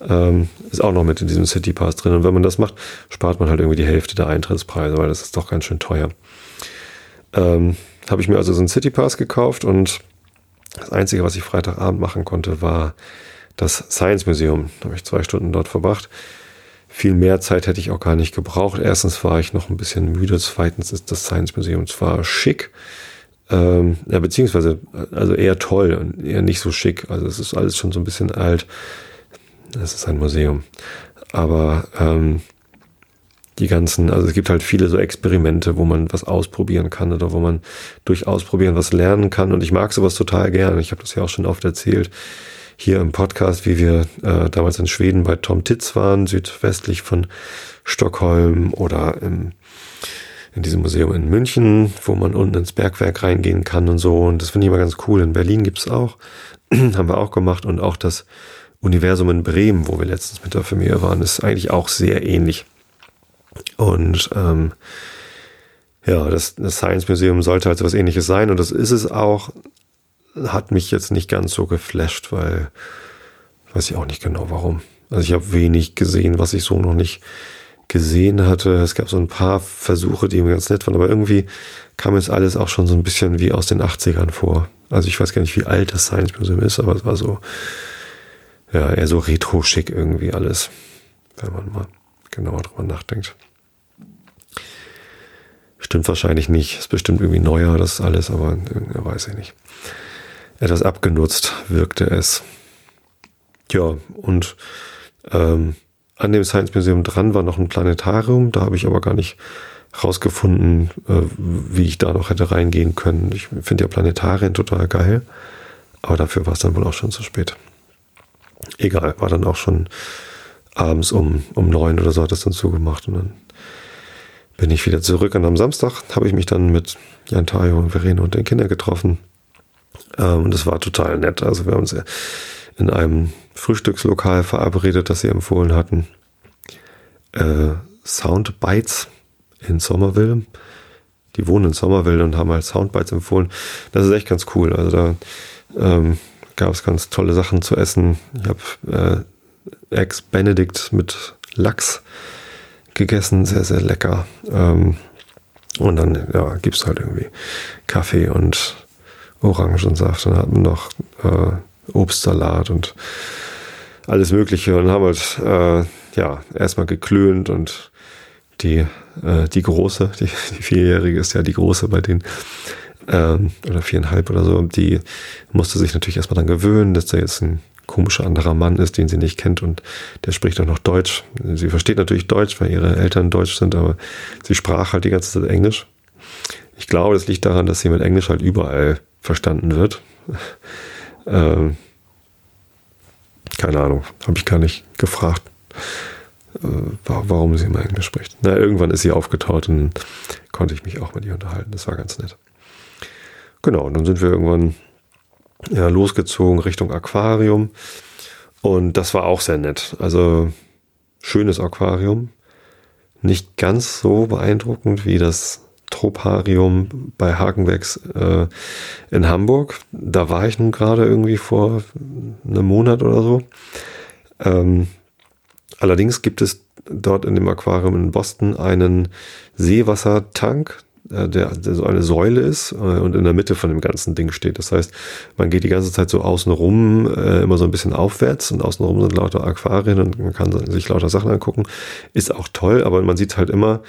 ähm, ist auch noch mit in diesem City Pass drin. Und wenn man das macht, spart man halt irgendwie die Hälfte der Eintrittspreise, weil das ist doch ganz schön teuer. Ähm, habe ich mir also so einen City Pass gekauft und das Einzige, was ich Freitagabend machen konnte, war das Science Museum. Da habe ich zwei Stunden dort verbracht. Viel mehr Zeit hätte ich auch gar nicht gebraucht. Erstens war ich noch ein bisschen müde. Zweitens ist das Science Museum zwar schick, ähm, ja, beziehungsweise also eher toll und eher nicht so schick. Also es ist alles schon so ein bisschen alt. Es ist ein Museum. Aber ähm, die ganzen, also es gibt halt viele so Experimente, wo man was ausprobieren kann oder wo man durch Ausprobieren was lernen kann. Und ich mag sowas total gern. Ich habe das ja auch schon oft erzählt hier im Podcast, wie wir äh, damals in Schweden bei Tom Titz waren, südwestlich von Stockholm oder im, in diesem Museum in München, wo man unten ins Bergwerk reingehen kann und so. Und das finde ich immer ganz cool. In Berlin gibt's auch, haben wir auch gemacht und auch das Universum in Bremen, wo wir letztens mit der Familie waren, ist eigentlich auch sehr ähnlich. Und ähm, ja, das, das Science Museum sollte halt so was ähnliches sein und das ist es auch hat mich jetzt nicht ganz so geflasht, weil weiß ich auch nicht genau warum. Also ich habe wenig gesehen, was ich so noch nicht gesehen hatte. Es gab so ein paar Versuche, die mir ganz nett waren, aber irgendwie kam es alles auch schon so ein bisschen wie aus den 80ern vor. Also ich weiß gar nicht, wie alt das Science Museum ist, aber es war so, ja, eher so retro-schick irgendwie alles, wenn man mal genauer drüber nachdenkt. Stimmt wahrscheinlich nicht. Ist bestimmt irgendwie neuer, das alles, aber ja, weiß ich nicht etwas abgenutzt wirkte es. Ja, und ähm, an dem Science Museum dran war noch ein Planetarium, da habe ich aber gar nicht rausgefunden, äh, wie ich da noch hätte reingehen können. Ich finde ja Planetarien total geil, aber dafür war es dann wohl auch schon zu spät. Egal, war dann auch schon abends um, um neun oder so hat das dann zugemacht und dann bin ich wieder zurück und am Samstag habe ich mich dann mit Jan Tayo und Verena und den Kindern getroffen und das war total nett. Also wir haben uns in einem Frühstückslokal verabredet, das sie empfohlen hatten. Äh, Soundbites in Somerville. Die wohnen in Somerville und haben halt Soundbites empfohlen. Das ist echt ganz cool. Also da ähm, gab es ganz tolle Sachen zu essen. Ich habe äh, Ex Benedict mit Lachs gegessen, sehr, sehr lecker. Ähm, und dann ja, gibt es halt irgendwie Kaffee und Orangensaft. Dann hatten wir noch äh, Obstsalat und alles Mögliche und haben halt äh, ja erstmal geklönt und die, äh, die große, die, die vierjährige ist ja die große bei denen, ähm, oder viereinhalb oder so, die musste sich natürlich erstmal dann gewöhnen, dass da jetzt ein komischer anderer Mann ist, den sie nicht kennt und der spricht auch noch Deutsch. Sie versteht natürlich Deutsch, weil ihre Eltern Deutsch sind, aber sie sprach halt die ganze Zeit Englisch. Ich glaube, das liegt daran, dass sie mit Englisch halt überall verstanden wird. ähm, keine Ahnung, habe ich gar nicht gefragt, äh, warum sie immer Englisch spricht. Na, irgendwann ist sie aufgetaucht und konnte ich mich auch mit ihr unterhalten. Das war ganz nett. Genau, und dann sind wir irgendwann ja, losgezogen Richtung Aquarium. Und das war auch sehr nett. Also schönes Aquarium. Nicht ganz so beeindruckend wie das Troparium bei Hagenwecks äh, in Hamburg. Da war ich nun gerade irgendwie vor einem Monat oder so. Ähm, allerdings gibt es dort in dem Aquarium in Boston einen Seewassertank, äh, der, der so eine Säule ist äh, und in der Mitte von dem ganzen Ding steht. Das heißt, man geht die ganze Zeit so außen rum, äh, immer so ein bisschen aufwärts und außen rum sind lauter Aquarien und man kann sich lauter Sachen angucken. Ist auch toll, aber man sieht halt immer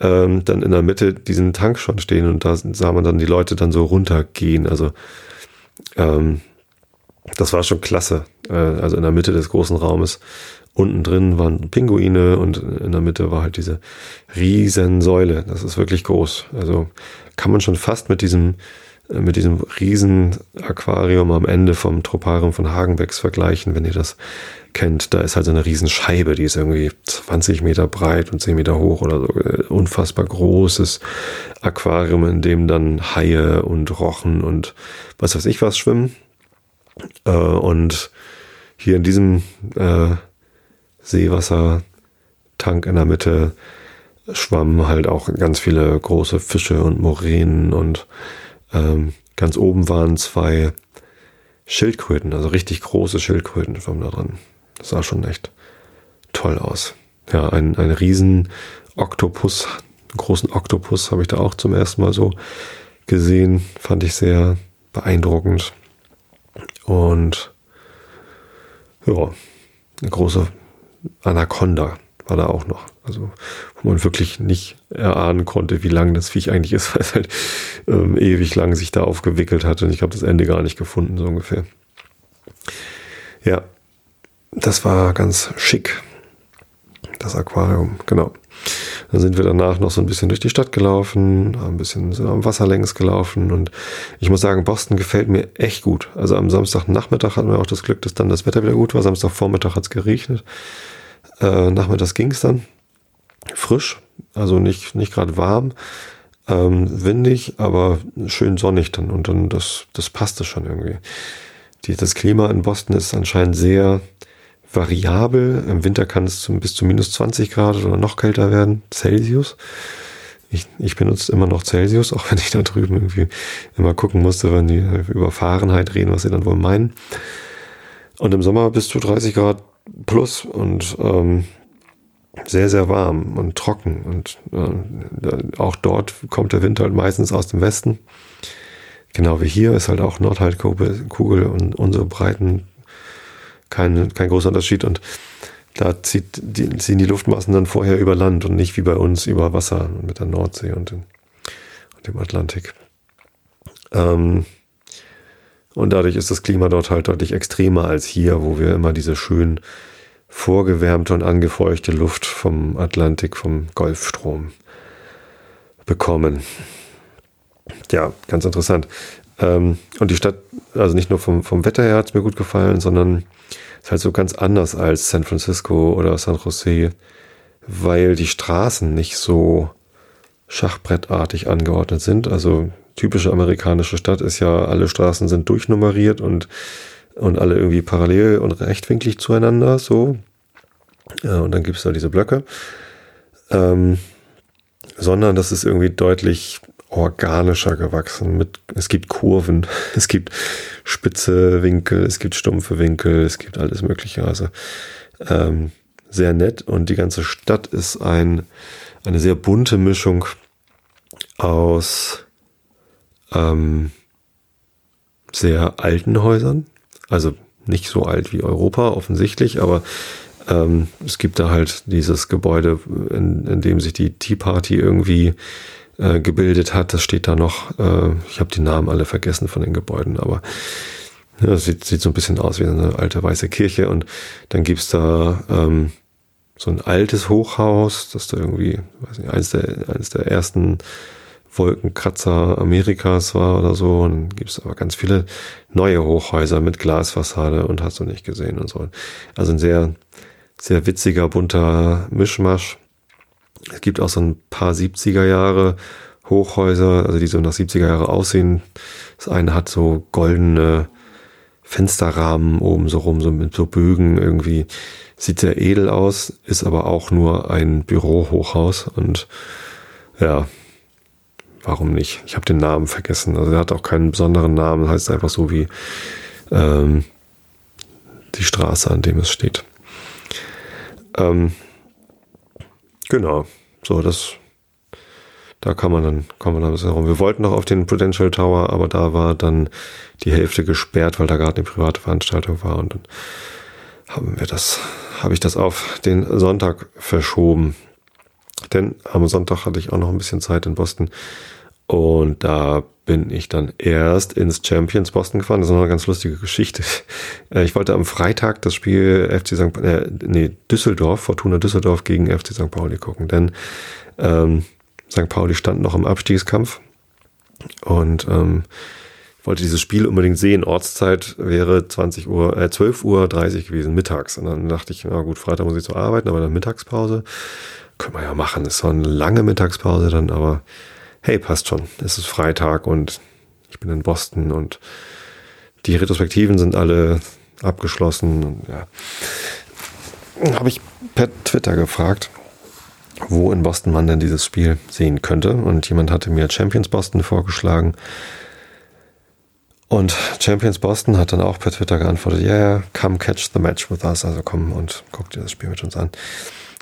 ähm, dann in der Mitte diesen Tank schon stehen und da sah man dann die Leute dann so runtergehen. Also ähm, das war schon klasse. Äh, also in der Mitte des großen Raumes Unten drin waren Pinguine und in der Mitte war halt diese riesen Säule. Das ist wirklich groß. Also kann man schon fast mit diesem, äh, mit diesem riesen Aquarium am Ende vom Troparium von Hagenbecks vergleichen, wenn ihr das kennt. Da ist halt so eine riesen Scheibe, die ist irgendwie 20 Meter breit und 10 Meter hoch oder so. Äh, unfassbar großes Aquarium, in dem dann Haie und Rochen und was weiß ich was schwimmen. Äh, und hier in diesem äh, Seewassertank in der Mitte schwammen halt auch ganz viele große Fische und Moränen und ähm, ganz oben waren zwei Schildkröten, also richtig große Schildkröten schwammen da drin. Das sah schon echt toll aus. Ja, ein, ein riesen Oktopus, einen großen Oktopus habe ich da auch zum ersten Mal so gesehen. Fand ich sehr beeindruckend. Und ja, eine große Anaconda war da auch noch. Also, wo man wirklich nicht erahnen konnte, wie lang das Viech eigentlich ist, weil es halt ähm, ewig lang sich da aufgewickelt hat. Und ich habe das Ende gar nicht gefunden, so ungefähr. Ja, das war ganz schick. Das Aquarium, genau. Dann sind wir danach noch so ein bisschen durch die Stadt gelaufen, ein bisschen sind am Wasser längs gelaufen und ich muss sagen, Boston gefällt mir echt gut. Also am Samstagnachmittag hatten wir auch das Glück, dass dann das Wetter wieder gut war. Samstagvormittag hat es geregnet. Äh, nachmittags ging es dann. Frisch, also nicht, nicht gerade warm, ähm, windig, aber schön sonnig dann. Und dann, das, das passte schon irgendwie. Die, das Klima in Boston ist anscheinend sehr variabel. Im Winter kann es zum, bis zu minus 20 Grad oder noch kälter werden, Celsius. Ich, ich benutze immer noch Celsius, auch wenn ich da drüben irgendwie immer gucken musste, wenn die über Fahrenheit reden, was sie dann wohl meinen. Und im Sommer bis zu 30 Grad plus und ähm, sehr, sehr warm und trocken. Und äh, auch dort kommt der Wind halt meistens aus dem Westen. Genau wie hier ist halt auch Nordhalbkugel und unsere Breiten kein, kein großer Unterschied. Und da zieht die, ziehen die Luftmassen dann vorher über Land und nicht wie bei uns über Wasser mit der Nordsee und, den, und dem Atlantik. Ähm, und dadurch ist das Klima dort halt deutlich extremer als hier, wo wir immer diese schön vorgewärmte und angefeuchte Luft vom Atlantik, vom Golfstrom bekommen. Ja, ganz interessant. Ähm, und die Stadt, also nicht nur vom, vom Wetter her hat es mir gut gefallen, sondern ist halt so ganz anders als San Francisco oder San Jose, weil die Straßen nicht so schachbrettartig angeordnet sind. Also typische amerikanische Stadt ist ja, alle Straßen sind durchnummeriert und, und alle irgendwie parallel und rechtwinklig zueinander, so. Ja, und dann gibt es da diese Blöcke. Ähm, sondern das ist irgendwie deutlich organischer gewachsen. Mit, es gibt Kurven, es gibt spitze Winkel, es gibt stumpfe Winkel, es gibt alles Mögliche. Also ähm, sehr nett und die ganze Stadt ist ein, eine sehr bunte Mischung aus ähm, sehr alten Häusern. Also nicht so alt wie Europa offensichtlich, aber ähm, es gibt da halt dieses Gebäude, in, in dem sich die Tea Party irgendwie äh, gebildet hat. Das steht da noch. Äh, ich habe die Namen alle vergessen von den Gebäuden, aber ja, das sieht, sieht so ein bisschen aus wie eine alte weiße Kirche. Und dann gibt's da ähm, so ein altes Hochhaus, das da irgendwie, weiß nicht, eines der, eines der ersten Wolkenkratzer Amerikas war oder so. Und gibt's aber ganz viele neue Hochhäuser mit Glasfassade und hast du nicht gesehen und so. Also ein sehr, sehr witziger, bunter Mischmasch. Es gibt auch so ein paar 70er Jahre Hochhäuser, also die so nach 70er Jahre aussehen. Das eine hat so goldene Fensterrahmen oben so rum, so mit so Bögen irgendwie. Sieht sehr edel aus, ist aber auch nur ein Bürohochhaus und ja, warum nicht? Ich habe den Namen vergessen. Also er hat auch keinen besonderen Namen, heißt einfach so wie ähm, die Straße, an dem es steht. Ähm, genau, so das da kann man dann, kommen wir dann ein bisschen rum. Wir wollten noch auf den Prudential Tower, aber da war dann die Hälfte gesperrt, weil da gerade eine private Veranstaltung war und dann haben wir das, habe ich das auf den Sonntag verschoben. Denn am Sonntag hatte ich auch noch ein bisschen Zeit in Boston und da bin ich dann erst ins Champions Boston gefahren. Das ist noch eine ganz lustige Geschichte. Äh, ich wollte am Freitag das Spiel FC St. Äh, nee, Düsseldorf, Fortuna Düsseldorf gegen FC St. Pauli gucken, denn ähm, St. Pauli stand noch im Abstiegskampf und ähm, wollte dieses Spiel unbedingt sehen. Ortszeit wäre 20 Uhr, äh, 12 Uhr 30 gewesen, mittags. Und dann dachte ich, na gut, Freitag muss ich zu arbeiten, aber dann Mittagspause. Können wir ja machen. Es war eine lange Mittagspause dann, aber hey, passt schon. Es ist Freitag und ich bin in Boston und die Retrospektiven sind alle abgeschlossen. Und ja. Habe ich per Twitter gefragt, wo in Boston man denn dieses Spiel sehen könnte. Und jemand hatte mir Champions Boston vorgeschlagen. Und Champions Boston hat dann auch per Twitter geantwortet, ja, yeah, come catch the match with us. Also komm und guck dir das Spiel mit uns an.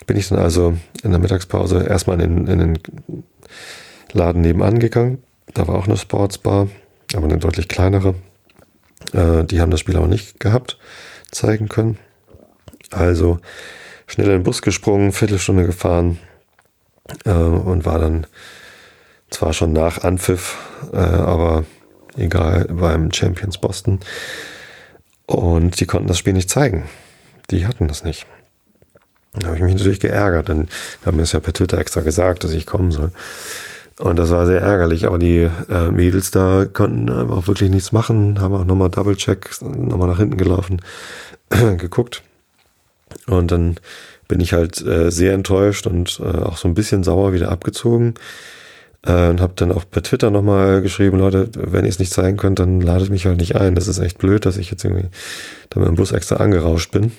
Bin ich dann also in der Mittagspause erstmal in, in den Laden nebenan gegangen. Da war auch eine Sportsbar, aber eine deutlich kleinere. Äh, die haben das Spiel aber nicht gehabt, zeigen können. Also schnell in den Bus gesprungen, Viertelstunde gefahren äh, und war dann zwar schon nach Anpfiff, äh, aber egal, beim Champions Boston. Und die konnten das Spiel nicht zeigen. Die hatten das nicht. Da habe ich mich natürlich geärgert, denn die haben mir es ja per Twitter extra gesagt, dass ich kommen soll. Und das war sehr ärgerlich, aber die äh, Mädels da konnten einfach wirklich nichts machen, haben auch nochmal Double-Check, nochmal nach hinten gelaufen, geguckt. Und dann bin ich halt äh, sehr enttäuscht und äh, auch so ein bisschen sauer wieder abgezogen. Äh, und habe dann auch per Twitter nochmal geschrieben, Leute, wenn ihr es nicht zeigen könnt, dann ladet mich halt nicht ein. Das ist echt blöd, dass ich jetzt irgendwie da mit dem Bus extra angerauscht bin.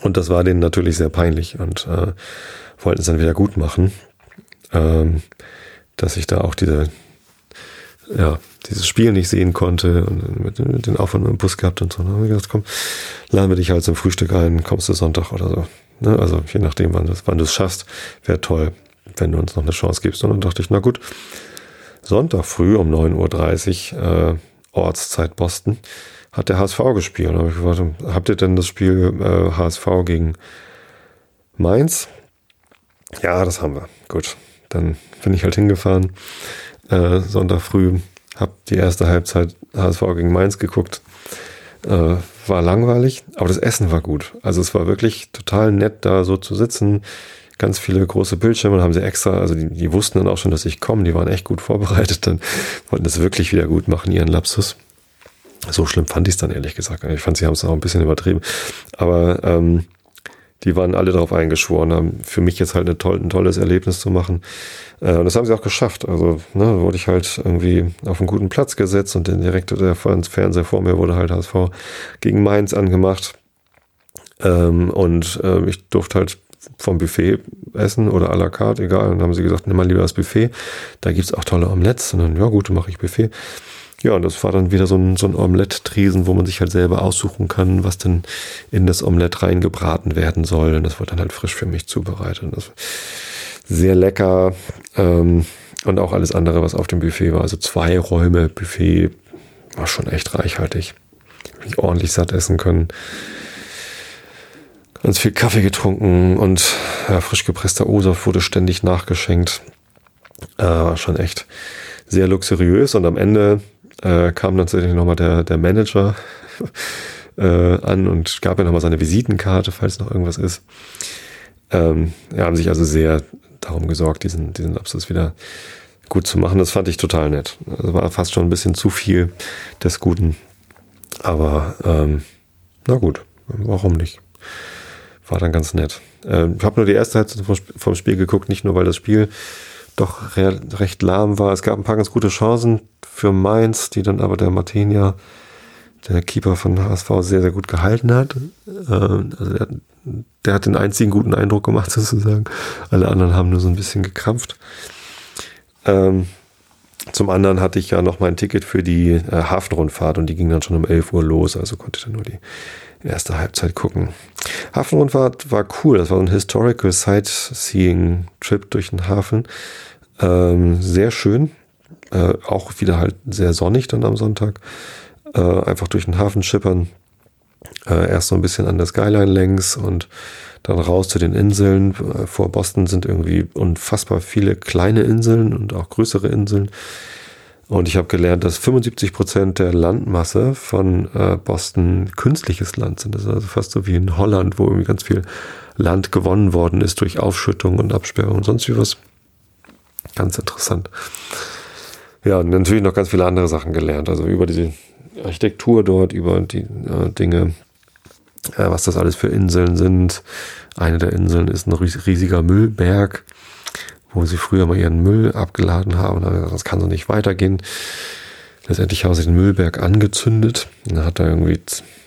Und das war denen natürlich sehr peinlich und äh, wollten es dann wieder gut machen. Ähm, dass ich da auch diese, ja, dieses Spiel nicht sehen konnte und mit, mit den Aufwand im Bus gehabt und so. Dann habe ich gedacht, komm, laden wir dich halt zum Frühstück ein, kommst du Sonntag oder so. Ne? Also je nachdem, wann, wann du es schaffst, wäre toll, wenn du uns noch eine Chance gibst. Und dann dachte ich, na gut, Sonntag früh um 9.30 Uhr, äh, Ortszeit Boston, hat der HSV gespielt. Und habe ich gefragt, habt ihr denn das Spiel äh, HSV gegen Mainz? Ja, das haben wir. Gut, dann bin ich halt hingefahren. Äh, Sonntag früh hab die erste Halbzeit HSV gegen Mainz geguckt. Äh, war langweilig, aber das Essen war gut. Also es war wirklich total nett, da so zu sitzen. Ganz viele große Bildschirme haben sie extra, also die, die wussten dann auch schon, dass ich komme. Die waren echt gut vorbereitet. Dann wollten das wirklich wieder gut machen, ihren Lapsus. So schlimm fand ich es dann ehrlich gesagt. Ich fand, sie haben es auch ein bisschen übertrieben. Aber ähm, die waren alle darauf eingeschworen, haben für mich jetzt halt eine toll, ein tolles Erlebnis zu machen. Äh, und das haben sie auch geschafft. Also ne, wurde ich halt irgendwie auf einen guten Platz gesetzt und den Direktor der Fernseher vor mir wurde halt HSV gegen Mainz angemacht. Ähm, und äh, ich durfte halt vom Buffet essen oder à la carte, egal. Und dann haben sie gesagt, nimm mal lieber das Buffet. Da gibt's auch tolle Omelettes. Und dann, ja gut, dann mache ich Buffet. Ja, und das war dann wieder so ein, so ein Omelett-Tresen, wo man sich halt selber aussuchen kann, was denn in das Omelett reingebraten werden soll. Und das wird dann halt frisch für mich zubereitet. Und das sehr lecker. Ähm, und auch alles andere, was auf dem Buffet war. Also zwei Räume Buffet war schon echt reichhaltig. Hab ich ordentlich satt essen können. Ganz viel Kaffee getrunken und ja, frisch gepresster O-Saft wurde ständig nachgeschenkt. Äh, war schon echt sehr luxuriös und am Ende äh, kam dann tatsächlich nochmal der, der Manager äh, an und gab mir nochmal seine Visitenkarte, falls noch irgendwas ist. Ähm, ja, haben sich also sehr darum gesorgt, diesen, diesen Abschluss wieder gut zu machen. Das fand ich total nett. Also war fast schon ein bisschen zu viel des Guten. Aber ähm, na gut, warum nicht? War dann ganz nett. Ähm, ich habe nur die erste Halbzeit vom Spiel geguckt, nicht nur weil das Spiel doch re recht lahm war. Es gab ein paar ganz gute Chancen für Mainz, die dann aber der Martinia, der Keeper von HSV, sehr, sehr gut gehalten hat. Ähm, also der, der, hat den einzigen guten Eindruck gemacht, sozusagen. Alle anderen haben nur so ein bisschen gekrampft. Ähm, zum anderen hatte ich ja noch mein Ticket für die äh, Hafenrundfahrt und die ging dann schon um 11 Uhr los, also konnte ich dann nur die erste Halbzeit gucken. Hafenrundfahrt war cool, das war ein Historical Sightseeing-Trip durch den Hafen. Ähm, sehr schön, äh, auch wieder halt sehr sonnig dann am Sonntag. Äh, einfach durch den Hafen schippern, äh, erst so ein bisschen an der Skyline längs und dann raus zu den Inseln. Äh, vor Boston sind irgendwie unfassbar viele kleine Inseln und auch größere Inseln. Und ich habe gelernt, dass 75 Prozent der Landmasse von äh, Boston künstliches Land sind. Das ist also fast so wie in Holland, wo irgendwie ganz viel Land gewonnen worden ist durch Aufschüttung und Absperrung und sonst wie was. Ganz interessant. Ja, und natürlich noch ganz viele andere Sachen gelernt. Also über diese Architektur dort, über die äh, Dinge, äh, was das alles für Inseln sind. Eine der Inseln ist ein riesiger Müllberg wo sie früher mal ihren Müll abgeladen haben. Das kann so nicht weitergehen. Letztendlich haben sie den Müllberg angezündet. Dann hat da irgendwie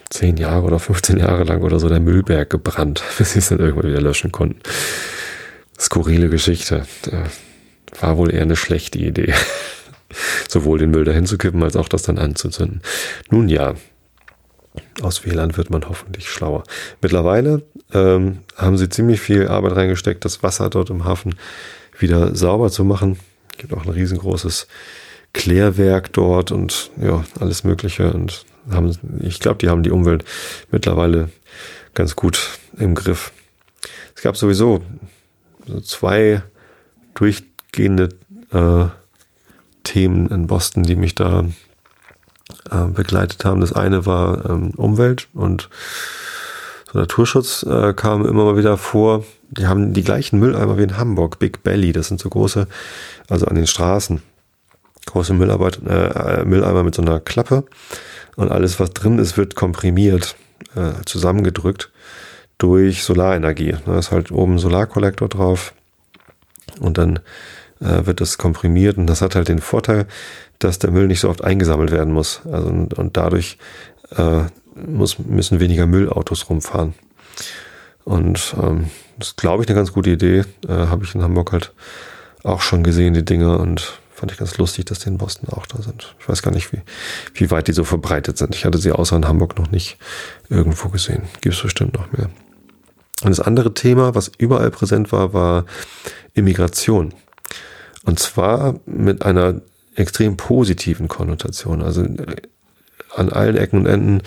zehn Jahre oder 15 Jahre lang oder so der Müllberg gebrannt, bis sie es dann irgendwann wieder löschen konnten. Skurrile Geschichte. War wohl eher eine schlechte Idee. Sowohl den Müll dahin zu kippen, als auch das dann anzuzünden. Nun ja, aus Fehlern wird man hoffentlich schlauer. Mittlerweile ähm, haben sie ziemlich viel Arbeit reingesteckt, das Wasser dort im Hafen wieder sauber zu machen. Es gibt auch ein riesengroßes Klärwerk dort und ja, alles Mögliche. Und haben, ich glaube, die haben die Umwelt mittlerweile ganz gut im Griff. Es gab sowieso so zwei durchgehende äh, Themen in Boston, die mich da äh, begleitet haben. Das eine war ähm, Umwelt und so Naturschutz äh, kam immer mal wieder vor. Die haben die gleichen Mülleimer wie in Hamburg, Big Belly. Das sind so große, also an den Straßen, große Müllarbeit, äh, Mülleimer mit so einer Klappe. Und alles, was drin ist, wird komprimiert, äh, zusammengedrückt durch Solarenergie. Da ist halt oben ein Solarkollektor drauf und dann äh, wird das komprimiert und das hat halt den Vorteil, dass der Müll nicht so oft eingesammelt werden muss. Also und, und dadurch äh, muss, müssen weniger Müllautos rumfahren. Und ähm, das ist, glaube ich, eine ganz gute Idee. Äh, Habe ich in Hamburg halt auch schon gesehen, die Dinge. Und fand ich ganz lustig, dass die in Boston auch da sind. Ich weiß gar nicht, wie, wie weit die so verbreitet sind. Ich hatte sie außer in Hamburg noch nicht irgendwo gesehen. Gibt es bestimmt noch mehr. Und das andere Thema, was überall präsent war, war Immigration. Und zwar mit einer extrem positiven Konnotation. Also äh, an allen Ecken und Enden.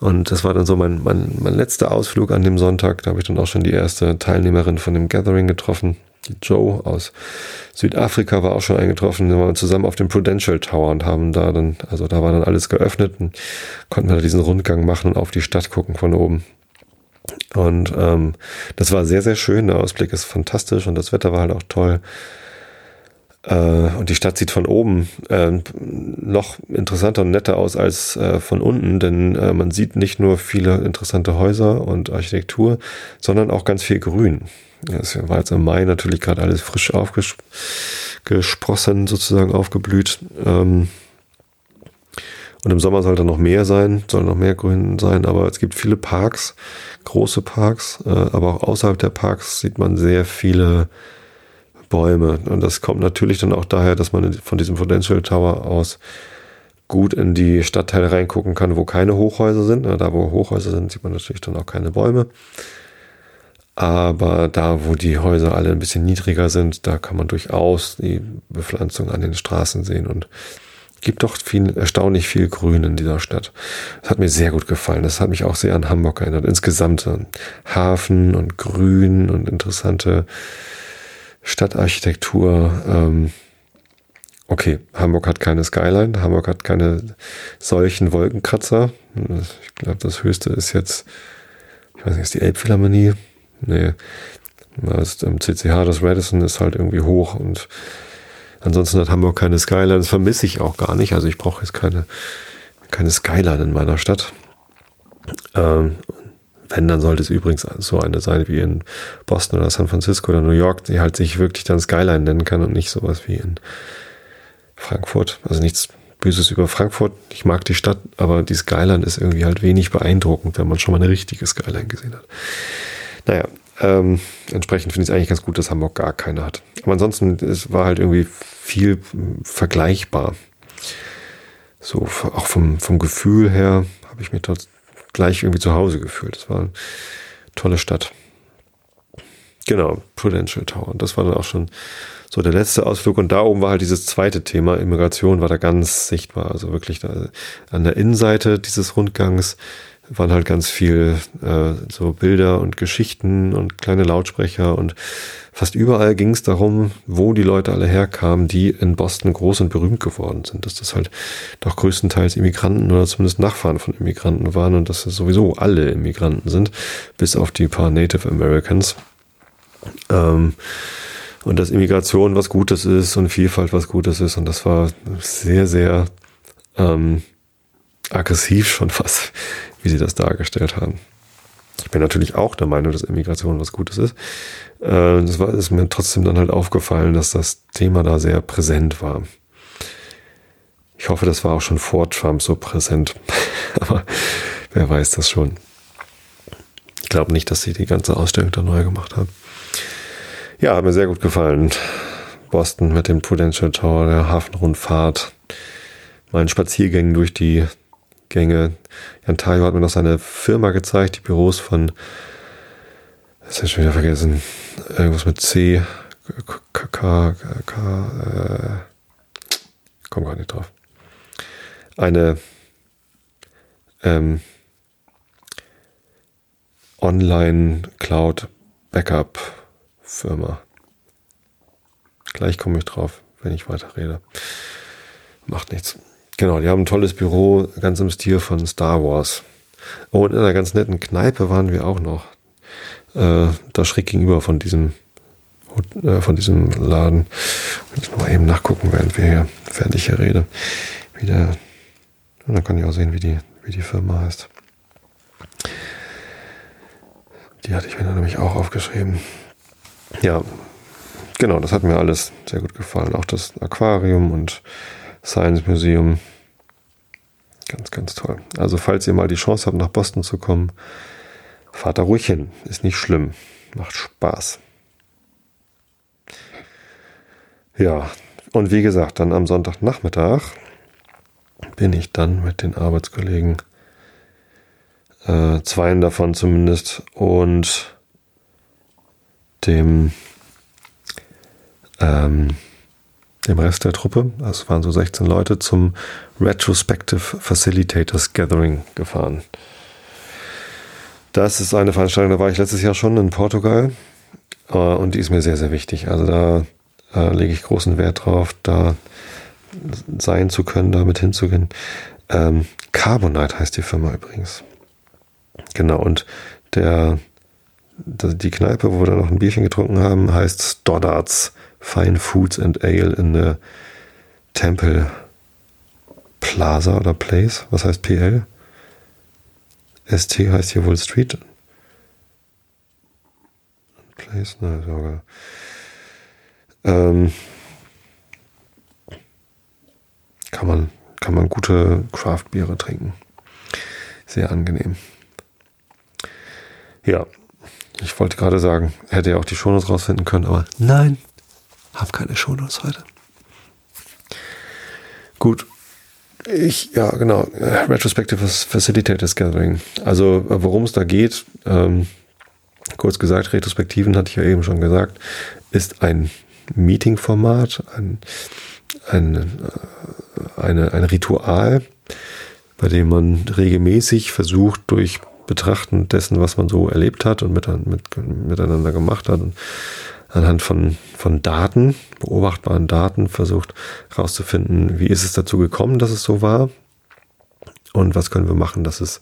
Und das war dann so mein, mein, mein letzter Ausflug an dem Sonntag. Da habe ich dann auch schon die erste Teilnehmerin von dem Gathering getroffen. Die Joe aus Südafrika war auch schon eingetroffen. Wir waren zusammen auf dem Prudential Tower und haben da dann, also da war dann alles geöffnet und konnten wir da diesen Rundgang machen und auf die Stadt gucken von oben. Und ähm, das war sehr, sehr schön. Der Ausblick ist fantastisch und das Wetter war halt auch toll. Äh, und die Stadt sieht von oben äh, noch interessanter und netter aus als äh, von unten, denn äh, man sieht nicht nur viele interessante Häuser und Architektur, sondern auch ganz viel Grün. Es war jetzt im Mai natürlich gerade alles frisch aufgesprossen, sozusagen aufgeblüht. Ähm, und im Sommer sollte noch mehr sein, soll noch mehr Grün sein, aber es gibt viele Parks, große Parks, äh, aber auch außerhalb der Parks sieht man sehr viele Bäume. Und das kommt natürlich dann auch daher, dass man von diesem Prudential Tower aus gut in die Stadtteile reingucken kann, wo keine Hochhäuser sind. Da, wo Hochhäuser sind, sieht man natürlich dann auch keine Bäume. Aber da, wo die Häuser alle ein bisschen niedriger sind, da kann man durchaus die Bepflanzung an den Straßen sehen und gibt doch viel, erstaunlich viel Grün in dieser Stadt. Das hat mir sehr gut gefallen. Das hat mich auch sehr an Hamburg erinnert. Insgesamt Hafen und Grün und interessante Stadtarchitektur. Ähm, okay, Hamburg hat keine Skyline, Hamburg hat keine solchen Wolkenkratzer. Ich glaube, das höchste ist jetzt, ich weiß nicht, ist die Elbphilharmonie? Nee, das im CCH, das Radisson ist halt irgendwie hoch und ansonsten hat Hamburg keine Skyline. Das vermisse ich auch gar nicht. Also ich brauche jetzt keine, keine Skyline in meiner Stadt. Ähm, wenn, dann sollte es übrigens so eine sein wie in Boston oder San Francisco oder New York, die halt sich wirklich dann Skyline nennen kann und nicht sowas wie in Frankfurt. Also nichts Böses über Frankfurt. Ich mag die Stadt, aber die Skyline ist irgendwie halt wenig beeindruckend, wenn man schon mal eine richtige Skyline gesehen hat. Naja, ähm, entsprechend finde ich es eigentlich ganz gut, dass Hamburg gar keine hat. Aber ansonsten, es war halt irgendwie viel vergleichbar. So, auch vom, vom Gefühl her habe ich mich dort gleich irgendwie zu Hause gefühlt. Es war eine tolle Stadt. Genau, Prudential Tower. Und das war dann auch schon so der letzte Ausflug. Und da oben war halt dieses zweite Thema, Immigration war da ganz sichtbar. Also wirklich da an der Innenseite dieses Rundgangs waren halt ganz viel äh, so Bilder und Geschichten und kleine Lautsprecher und fast überall ging es darum, wo die Leute alle herkamen, die in Boston groß und berühmt geworden sind. Dass das halt doch größtenteils Immigranten oder zumindest Nachfahren von Immigranten waren und dass es sowieso alle Immigranten sind, bis auf die paar Native Americans. Ähm, und dass Immigration was Gutes ist und Vielfalt was Gutes ist. Und das war sehr, sehr ähm, aggressiv schon fast, wie sie das dargestellt haben. Ich bin natürlich auch der Meinung, dass Immigration was Gutes ist. Äh, es war, ist mir trotzdem dann halt aufgefallen, dass das Thema da sehr präsent war. Ich hoffe, das war auch schon vor Trump so präsent. Aber wer weiß das schon. Ich glaube nicht, dass sie die ganze Ausstellung da neu gemacht haben. Ja, hat mir sehr gut gefallen. Boston mit dem Prudential Tower, der Hafenrundfahrt, meinen Spaziergängen durch die Gänge. Jan Tayo hat mir noch seine Firma gezeigt, die Büros von, das ist schon wieder vergessen, irgendwas mit C, K, K, K, äh, komm gar nicht drauf. Eine ähm, Online-Cloud-Backup-Firma. Gleich komme ich drauf, wenn ich weiter rede. Macht nichts. Genau, die haben ein tolles Büro, ganz im Stil von Star Wars. Oh, und in einer ganz netten Kneipe waren wir auch noch. Äh, da schräg gegenüber von diesem, äh, von diesem Laden. Ich muss mal eben nachgucken, während wir hier fertig hier reden. Wie der, und dann kann ich auch sehen, wie die, wie die Firma heißt. Die hatte ich mir dann nämlich auch aufgeschrieben. Ja, genau, das hat mir alles sehr gut gefallen. Auch das Aquarium und Science Museum. Ganz, ganz toll. Also falls ihr mal die Chance habt, nach Boston zu kommen, fahrt da ruhig hin. Ist nicht schlimm. Macht Spaß. Ja, und wie gesagt, dann am Sonntagnachmittag bin ich dann mit den Arbeitskollegen, äh, zweien davon zumindest, und dem ähm, dem Rest der Truppe, das waren so 16 Leute, zum Retrospective Facilitators Gathering gefahren. Das ist eine Veranstaltung, da war ich letztes Jahr schon in Portugal äh, und die ist mir sehr, sehr wichtig. Also da äh, lege ich großen Wert drauf, da sein zu können, damit hinzugehen. Ähm, Carbonite heißt die Firma übrigens. Genau, und der, die Kneipe, wo wir da noch ein Bierchen getrunken haben, heißt Stoddards Fine Foods and Ale in der Temple Plaza oder Place. Was heißt PL? ST heißt hier wohl Street. Place, ne, sogar. Ähm, kann man, kann man gute Craft-Biere trinken. Sehr angenehm. Ja, ich wollte gerade sagen, hätte ja auch die Shownotes rausfinden können, aber nein, hab keine Shownotes heute. Gut. Ich, ja, genau. Retrospective Facilitators Gathering. Also, worum es da geht, ähm, kurz gesagt, Retrospektiven hatte ich ja eben schon gesagt, ist ein Meeting-Format, ein, ein, äh, eine, ein Ritual, bei dem man regelmäßig versucht, durch Betrachten dessen, was man so erlebt hat und mit, mit, miteinander gemacht hat, anhand von, von Daten, beobachtbaren Daten versucht herauszufinden, wie ist es dazu gekommen, dass es so war und was können wir machen, dass es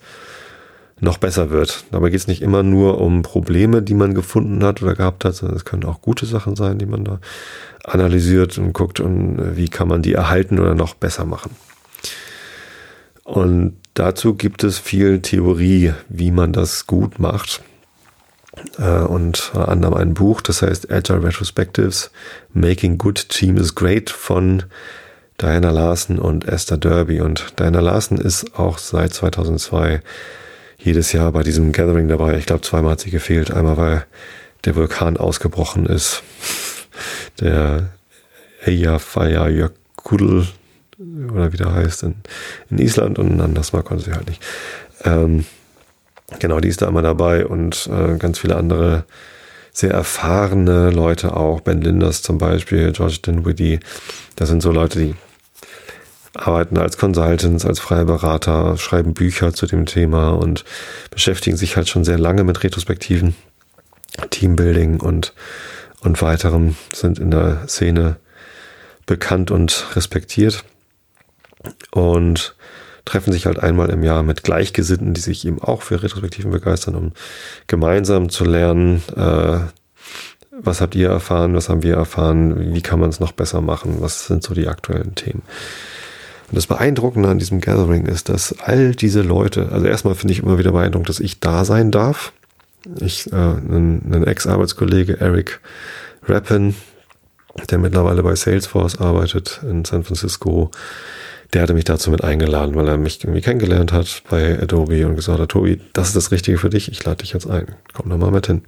noch besser wird. Dabei geht es nicht immer nur um Probleme, die man gefunden hat oder gehabt hat, sondern es können auch gute Sachen sein, die man da analysiert und guckt und äh, wie kann man die erhalten oder noch besser machen. Und dazu gibt es viel Theorie, wie man das gut macht. Äh, und anderem ein Buch, das heißt Agile Retrospectives, Making Good Teams Great von Diana Larsen und Esther Derby. Und Diana Larsen ist auch seit 2002 jedes Jahr bei diesem Gathering dabei. Ich glaube, zweimal hat sie gefehlt. Einmal, weil der Vulkan ausgebrochen ist. Der Eyjafjallajökull oder wie der heißt in, in Island und anders mal konnte sie halt nicht. Ähm, genau, die ist da immer dabei und äh, ganz viele andere sehr erfahrene Leute auch. Ben Linders zum Beispiel, George Dinwiddie. Das sind so Leute, die arbeiten als Consultants, als freie Berater, schreiben Bücher zu dem Thema und beschäftigen sich halt schon sehr lange mit Retrospektiven, Teambuilding und, und weiterem, sind in der Szene bekannt und respektiert und treffen sich halt einmal im Jahr mit Gleichgesinnten, die sich eben auch für Retrospektiven begeistern, um gemeinsam zu lernen, äh, was habt ihr erfahren, was haben wir erfahren, wie kann man es noch besser machen, was sind so die aktuellen Themen. Und das Beeindruckende an diesem Gathering ist, dass all diese Leute, also erstmal finde ich immer wieder beeindruckend, dass ich da sein darf. Ich, äh, ein, Ex-Arbeitskollege, Eric Rappin, der mittlerweile bei Salesforce arbeitet in San Francisco, der hatte mich dazu mit eingeladen, weil er mich irgendwie kennengelernt hat bei Adobe und gesagt hat, Tobi, das ist das Richtige für dich, ich lade dich jetzt ein. Komm doch mal mit hin.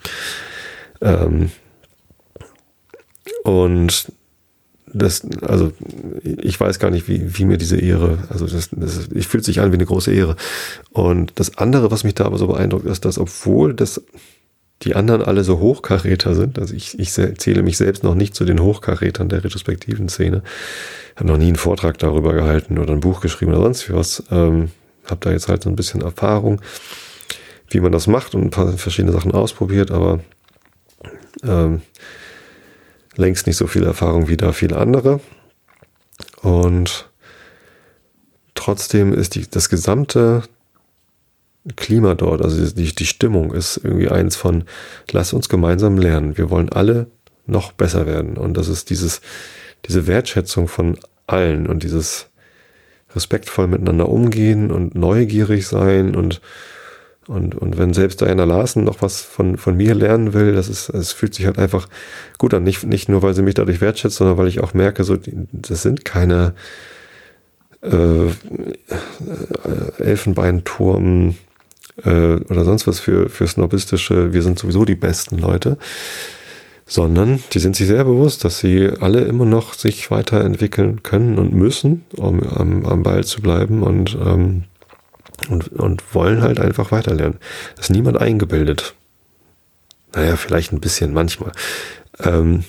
Ähm, und das, also ich weiß gar nicht, wie, wie mir diese Ehre, also das, das ich fühlt sich an wie eine große Ehre. Und das andere, was mich da aber so beeindruckt, ist, dass obwohl das die anderen alle so Hochkaräter sind, also ich, ich zähle mich selbst noch nicht zu den Hochkarätern der retrospektiven Szene, habe noch nie einen Vortrag darüber gehalten oder ein Buch geschrieben oder sonst was, ähm, habe da jetzt halt so ein bisschen Erfahrung, wie man das macht und ein paar verschiedene Sachen ausprobiert, aber ähm, längst nicht so viel Erfahrung wie da viele andere. Und trotzdem ist die, das gesamte Klima dort, also die, die Stimmung ist irgendwie eins von, lass uns gemeinsam lernen. Wir wollen alle noch besser werden. Und das ist dieses, diese Wertschätzung von allen und dieses respektvoll miteinander umgehen und neugierig sein und und, und wenn selbst Diana Larsen noch was von, von mir lernen will, das ist, es fühlt sich halt einfach gut an. Nicht, nicht nur, weil sie mich dadurch wertschätzt, sondern weil ich auch merke, so, das sind keine äh, Elfenbeinturm äh, oder sonst was für, für snobistische, wir sind sowieso die besten Leute, sondern die sind sich sehr bewusst, dass sie alle immer noch sich weiterentwickeln können und müssen, um am, am Ball zu bleiben und ähm, und, und wollen halt einfach weiterlernen. Das ist niemand eingebildet. Naja, vielleicht ein bisschen manchmal. Ähm,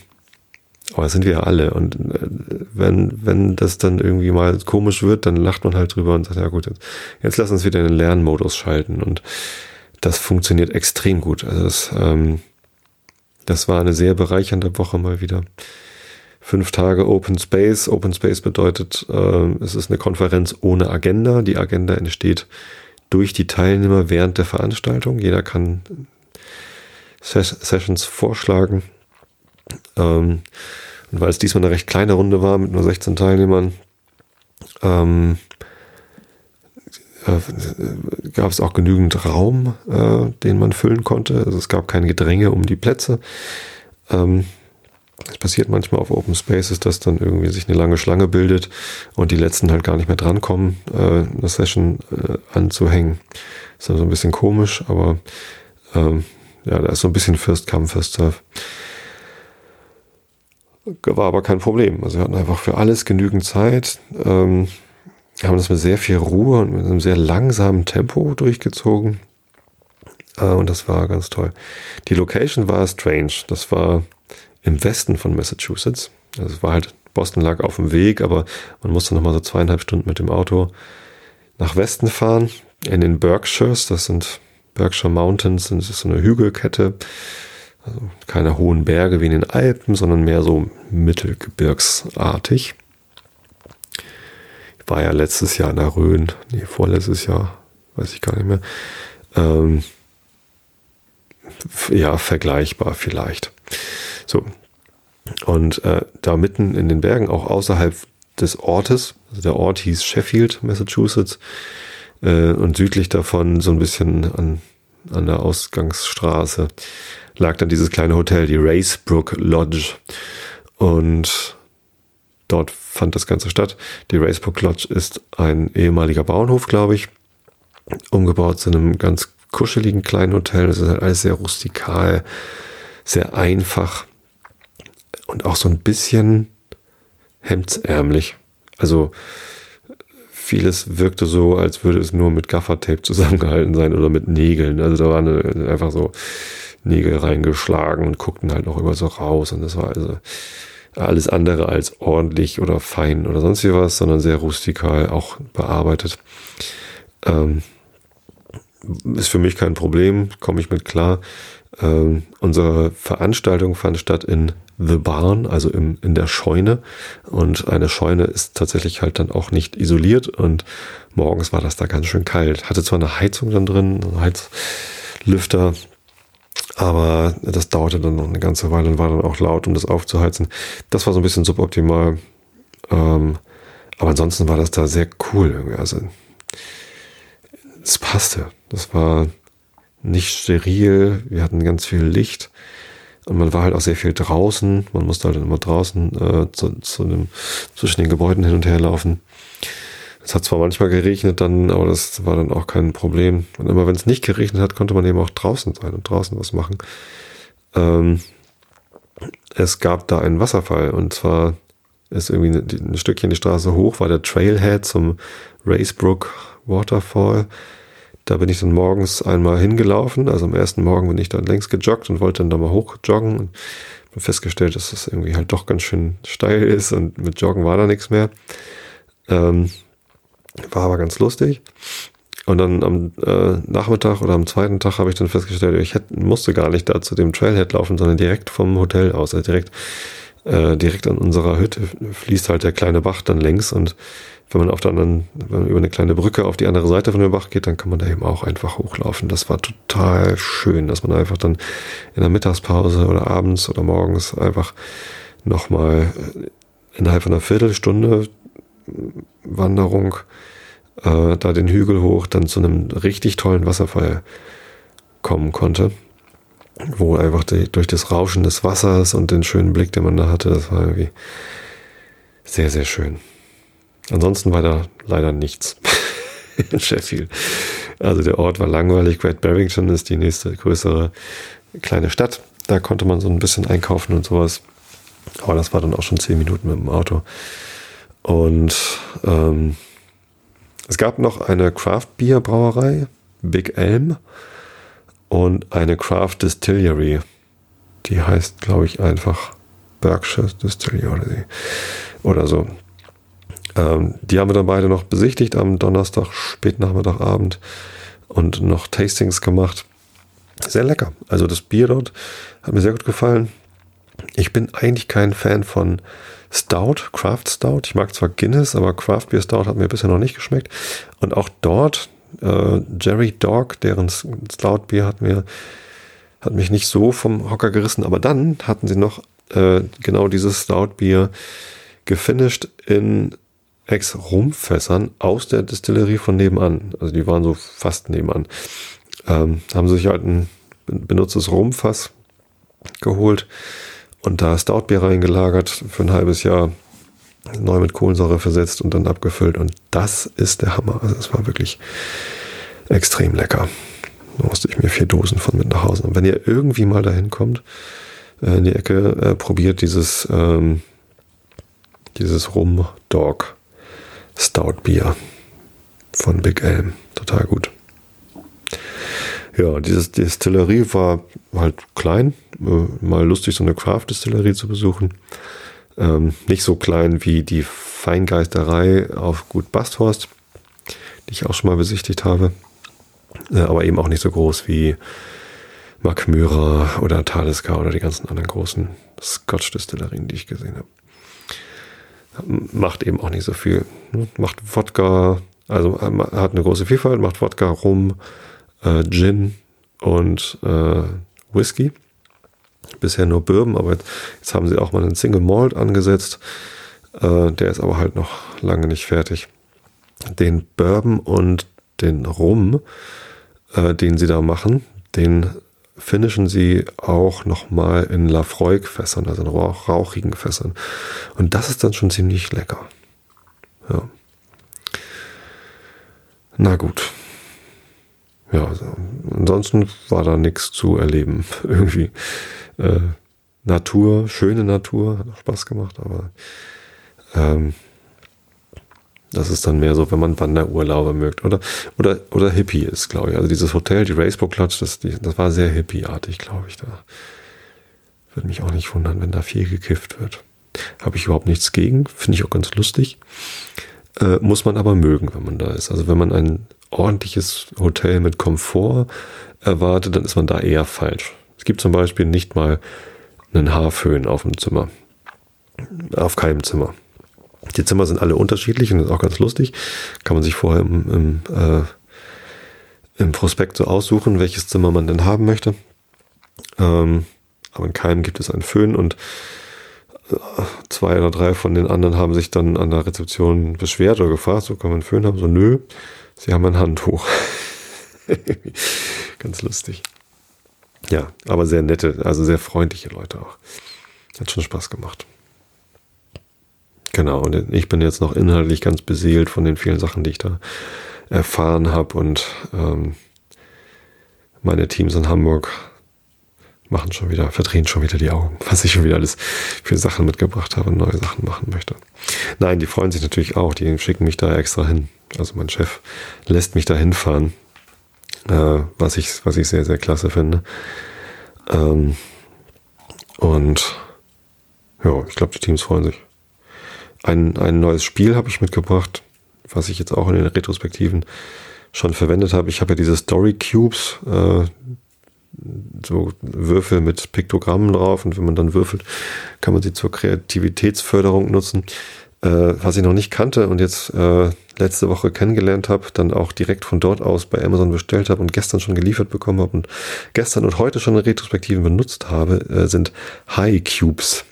aber das sind wir ja alle. Und äh, wenn, wenn das dann irgendwie mal komisch wird, dann lacht man halt drüber und sagt, ja gut, jetzt, jetzt lass uns wieder in den Lernmodus schalten. Und das funktioniert extrem gut. Also das, ähm, das war eine sehr bereichernde Woche mal wieder fünf Tage Open Space. Open Space bedeutet, äh, es ist eine Konferenz ohne Agenda. Die Agenda entsteht durch die Teilnehmer während der Veranstaltung. Jeder kann Ses Sessions vorschlagen. Ähm, und weil es diesmal eine recht kleine Runde war mit nur 16 Teilnehmern, ähm, äh, gab es auch genügend Raum, äh, den man füllen konnte. Also es gab kein Gedränge um die Plätze. Ähm, es passiert manchmal auf Open Spaces, dass dann irgendwie sich eine lange Schlange bildet und die letzten halt gar nicht mehr drankommen, äh, eine Session äh, anzuhängen. Ist dann so ein bisschen komisch, aber ähm, ja, da ist so ein bisschen First Come, First Serve. War aber kein Problem. Also wir hatten einfach für alles genügend Zeit. Ähm, haben das mit sehr viel Ruhe und mit einem sehr langsamen Tempo durchgezogen. Äh, und das war ganz toll. Die Location war strange. Das war im Westen von Massachusetts. Also es war halt, Boston lag auf dem Weg, aber man musste nochmal so zweieinhalb Stunden mit dem Auto nach Westen fahren, in den Berkshires, das sind Berkshire Mountains, das ist so eine Hügelkette. Also keine hohen Berge wie in den Alpen, sondern mehr so mittelgebirgsartig. Ich war ja letztes Jahr in der Rhön, nee, vorletztes Jahr, weiß ich gar nicht mehr. Ähm, ja, vergleichbar vielleicht. So. Und äh, da mitten in den Bergen, auch außerhalb des Ortes, also der Ort hieß Sheffield, Massachusetts, äh, und südlich davon so ein bisschen an, an der Ausgangsstraße lag dann dieses kleine Hotel, die Racebrook Lodge. Und dort fand das Ganze statt. Die Racebrook Lodge ist ein ehemaliger Bauernhof, glaube ich, umgebaut zu einem ganz kuscheligen kleinen Hotel. Das ist halt alles sehr rustikal, sehr einfach und auch so ein bisschen hemdsärmlich. Also vieles wirkte so, als würde es nur mit Gaffertape zusammengehalten sein oder mit Nägeln. Also da waren einfach so Nägel reingeschlagen und guckten halt noch über so raus. Und das war also alles andere als ordentlich oder fein oder sonst wie was, sondern sehr rustikal auch bearbeitet. Ähm, ist für mich kein Problem, komme ich mit klar. Ähm, unsere Veranstaltung fand statt in The Barn, also im, in der Scheune. Und eine Scheune ist tatsächlich halt dann auch nicht isoliert. Und morgens war das da ganz schön kalt. Hatte zwar eine Heizung dann drin, Heizlüfter, aber das dauerte dann noch eine ganze Weile und war dann auch laut, um das aufzuheizen. Das war so ein bisschen suboptimal. Ähm, aber ansonsten war das da sehr cool. Irgendwie. Also es passte. Das war nicht steril. Wir hatten ganz viel Licht. Und man war halt auch sehr viel draußen. Man musste halt immer draußen äh, zu, zu dem, zwischen den Gebäuden hin und her laufen. Es hat zwar manchmal geregnet dann, aber das war dann auch kein Problem. Und immer wenn es nicht geregnet hat, konnte man eben auch draußen sein und draußen was machen. Ähm, es gab da einen Wasserfall und zwar ist irgendwie ein, ein Stückchen die Straße hoch, war der Trailhead zum Racebrook Waterfall. Da bin ich dann morgens einmal hingelaufen. Also am ersten Morgen bin ich dann längs gejoggt und wollte dann da mal hochjoggen. Und habe festgestellt, dass das irgendwie halt doch ganz schön steil ist und mit Joggen war da nichts mehr. Ähm, war aber ganz lustig. Und dann am äh, Nachmittag oder am zweiten Tag habe ich dann festgestellt, ich hätte, musste gar nicht da zu dem Trailhead laufen, sondern direkt vom Hotel aus, also direkt, äh, direkt an unserer Hütte fließt halt der kleine Bach dann längs und wenn man auf der anderen, wenn man über eine kleine Brücke auf die andere Seite von dem Bach geht, dann kann man da eben auch einfach hochlaufen. Das war total schön, dass man einfach dann in der Mittagspause oder abends oder morgens einfach nochmal äh, innerhalb von einer Viertelstunde Wanderung äh, da den Hügel hoch dann zu einem richtig tollen Wasserfall kommen konnte, wo einfach die, durch das Rauschen des Wassers und den schönen Blick, den man da hatte, das war irgendwie sehr, sehr schön. Ansonsten war da leider nichts in Sheffield. Also der Ort war langweilig. Great Barrington ist die nächste größere kleine Stadt. Da konnte man so ein bisschen einkaufen und sowas. Aber das war dann auch schon zehn Minuten mit dem Auto. Und ähm, es gab noch eine Craft Beer Brauerei, Big Elm, und eine Craft Distillery. Die heißt, glaube ich, einfach Berkshire Distillery oder so. Ähm, die haben wir dann beide noch besichtigt am Donnerstag, Spätnachmittag, Abend und noch Tastings gemacht. Sehr lecker. Also das Bier dort hat mir sehr gut gefallen. Ich bin eigentlich kein Fan von Stout, Craft Stout. Ich mag zwar Guinness, aber Craft Beer Stout hat mir bisher noch nicht geschmeckt. Und auch dort, äh, Jerry Dog, deren Stout Bier hat mir, hat mich nicht so vom Hocker gerissen. Aber dann hatten sie noch äh, genau dieses Stout Bier gefinisht in Ex-Rumfässern aus der Distillerie von nebenan. Also die waren so fast nebenan. Ähm, haben sich halt ein benutztes Rumfass geholt und da Stoutbier reingelagert für ein halbes Jahr, neu mit Kohlensäure versetzt und dann abgefüllt. Und das ist der Hammer. Also es war wirklich extrem lecker. Da musste ich mir vier Dosen von mit nach Hause. Und wenn ihr irgendwie mal dahin kommt, äh, in die Ecke, äh, probiert dieses, ähm, dieses Rum Dog Stout von Big Elm. Total gut. Ja, dieses Distillerie war halt klein. Äh, mal lustig, so eine Craft-Distillerie zu besuchen. Ähm, nicht so klein wie die Feingeisterei auf Gut Basthorst, die ich auch schon mal besichtigt habe. Äh, aber eben auch nicht so groß wie Macmyra oder Taliska oder die ganzen anderen großen Scotch-Destillerien, die ich gesehen habe. Macht eben auch nicht so viel. Macht Wodka, also hat eine große Vielfalt, macht Wodka, Rum, äh, Gin und äh, Whisky. Bisher nur Bourbon, aber jetzt, jetzt, haben sie auch mal einen Single Malt angesetzt. Äh, der ist aber halt noch lange nicht fertig. Den Bourbon und den Rum, äh, den sie da machen, den finishen sie auch nochmal in Lafroig-Fässern, also in rauch rauchigen Fässern. Und das ist dann schon ziemlich lecker. Ja. Na gut. Ja, also, ansonsten war da nichts zu erleben. Irgendwie äh, Natur, schöne Natur, hat auch Spaß gemacht, aber ähm, das ist dann mehr so, wenn man Wanderurlaube mögt oder, oder, oder Hippie ist, glaube ich. Also dieses Hotel, die Racebook Lodge, das, die, das war sehr hippieartig, glaube ich. Da würde mich auch nicht wundern, wenn da viel gekifft wird. Habe ich überhaupt nichts gegen, finde ich auch ganz lustig. Äh, muss man aber mögen, wenn man da ist. Also wenn man ein ordentliches Hotel mit Komfort erwartet, dann ist man da eher falsch. Es gibt zum Beispiel nicht mal einen Haarföhn auf dem Zimmer. Auf keinem Zimmer. Die Zimmer sind alle unterschiedlich und das ist auch ganz lustig. Kann man sich vorher im, im, äh, im Prospekt so aussuchen, welches Zimmer man denn haben möchte. Ähm, aber in keinem gibt es einen Föhn und zwei oder drei von den anderen haben sich dann an der Rezeption beschwert oder gefragt, so kann man einen Föhn haben? So, nö, sie haben ein Handtuch. Ganz lustig. Ja, aber sehr nette, also sehr freundliche Leute auch. Hat schon Spaß gemacht. Genau, und ich bin jetzt noch inhaltlich ganz beseelt von den vielen Sachen, die ich da erfahren habe und ähm, meine Teams in Hamburg machen schon wieder, verdrehen schon wieder die Augen, was ich schon wieder alles für Sachen mitgebracht habe und neue Sachen machen möchte. Nein, die freuen sich natürlich auch, die schicken mich da extra hin. Also mein Chef lässt mich da hinfahren, äh, was, ich, was ich sehr, sehr klasse finde. Ähm, und ja, ich glaube, die Teams freuen sich. Ein, ein neues Spiel habe ich mitgebracht, was ich jetzt auch in den Retrospektiven schon verwendet habe. Ich habe ja diese Story Cubes, äh, so Würfel mit Piktogrammen drauf und wenn man dann würfelt, kann man sie zur Kreativitätsförderung nutzen. Äh, was ich noch nicht kannte und jetzt äh, letzte Woche kennengelernt habe, dann auch direkt von dort aus bei Amazon bestellt habe und gestern schon geliefert bekommen habe und gestern und heute schon in Retrospektiven benutzt habe, äh, sind High Cubes.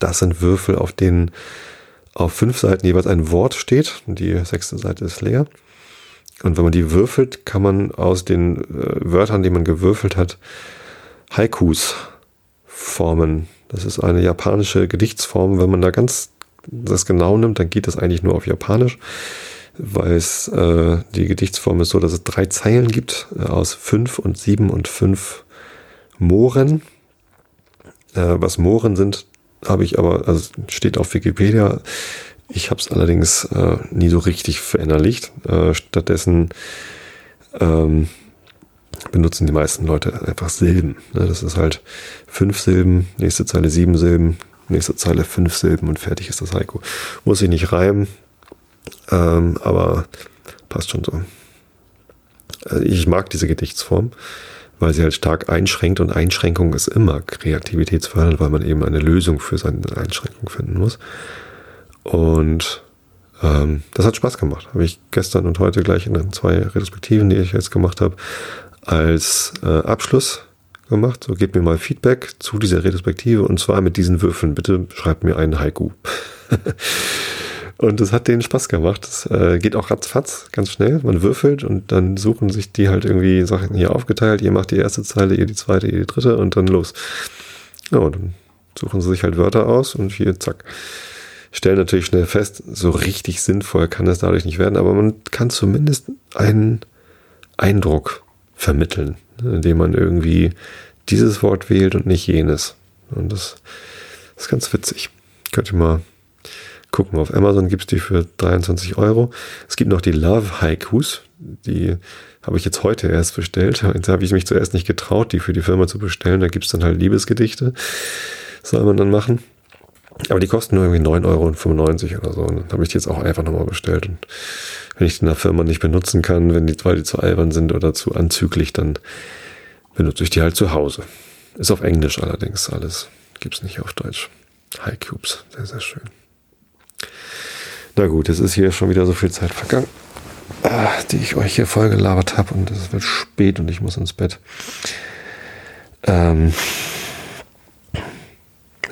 Das sind Würfel, auf denen auf fünf Seiten jeweils ein Wort steht. Die sechste Seite ist leer. Und wenn man die würfelt, kann man aus den äh, Wörtern, die man gewürfelt hat, Haikus formen. Das ist eine japanische Gedichtsform. Wenn man da ganz das genau nimmt, dann geht das eigentlich nur auf Japanisch, weil es äh, die Gedichtsform ist so, dass es drei Zeilen gibt äh, aus fünf und sieben und fünf Mohren. Äh, was Mohren sind, habe ich aber, also steht auf Wikipedia. Ich habe es allerdings äh, nie so richtig verinnerlicht. Äh, stattdessen ähm, benutzen die meisten Leute einfach Silben. Ne? Das ist halt fünf Silben, nächste Zeile sieben Silben, nächste Zeile fünf Silben und fertig ist das Haiku. Muss ich nicht reimen, ähm, aber passt schon so. Also ich mag diese Gedichtsform weil sie halt stark einschränkt und Einschränkung ist immer kreativitätsfördernd, weil man eben eine Lösung für seine Einschränkung finden muss. Und ähm, das hat Spaß gemacht. Habe ich gestern und heute gleich in den zwei Retrospektiven, die ich jetzt gemacht habe, als äh, Abschluss gemacht. So, gebt mir mal Feedback zu dieser Retrospektive und zwar mit diesen Würfeln. Bitte schreibt mir einen Haiku. Und es hat denen Spaß gemacht. Das äh, geht auch ratzfatz, ganz schnell. Man würfelt und dann suchen sich die halt irgendwie Sachen hier aufgeteilt. Ihr macht die erste Zeile, ihr die zweite, ihr die dritte und dann los. Ja, und dann suchen sie sich halt Wörter aus und hier zack. Stellen natürlich schnell fest, so richtig sinnvoll kann es dadurch nicht werden, aber man kann zumindest einen Eindruck vermitteln, ne, indem man irgendwie dieses Wort wählt und nicht jenes. Und das ist ganz witzig. Könnt ihr mal gucken. Auf Amazon gibt es die für 23 Euro. Es gibt noch die Love Haikus. Die habe ich jetzt heute erst bestellt. Jetzt habe ich mich zuerst nicht getraut, die für die Firma zu bestellen. Da gibt es dann halt Liebesgedichte. Soll man dann machen. Aber die kosten nur irgendwie 9,95 Euro oder so. Und dann habe ich die jetzt auch einfach nochmal bestellt. Und wenn ich die in der Firma nicht benutzen kann, wenn die, weil die zu albern sind oder zu anzüglich, dann benutze ich die halt zu Hause. Ist auf Englisch allerdings alles. Gibt's nicht auf Deutsch. High Cubes, sehr, sehr schön. Na gut, es ist hier schon wieder so viel Zeit vergangen, ah, die ich euch hier voll gelabert habe und es wird spät und ich muss ins Bett. Ähm,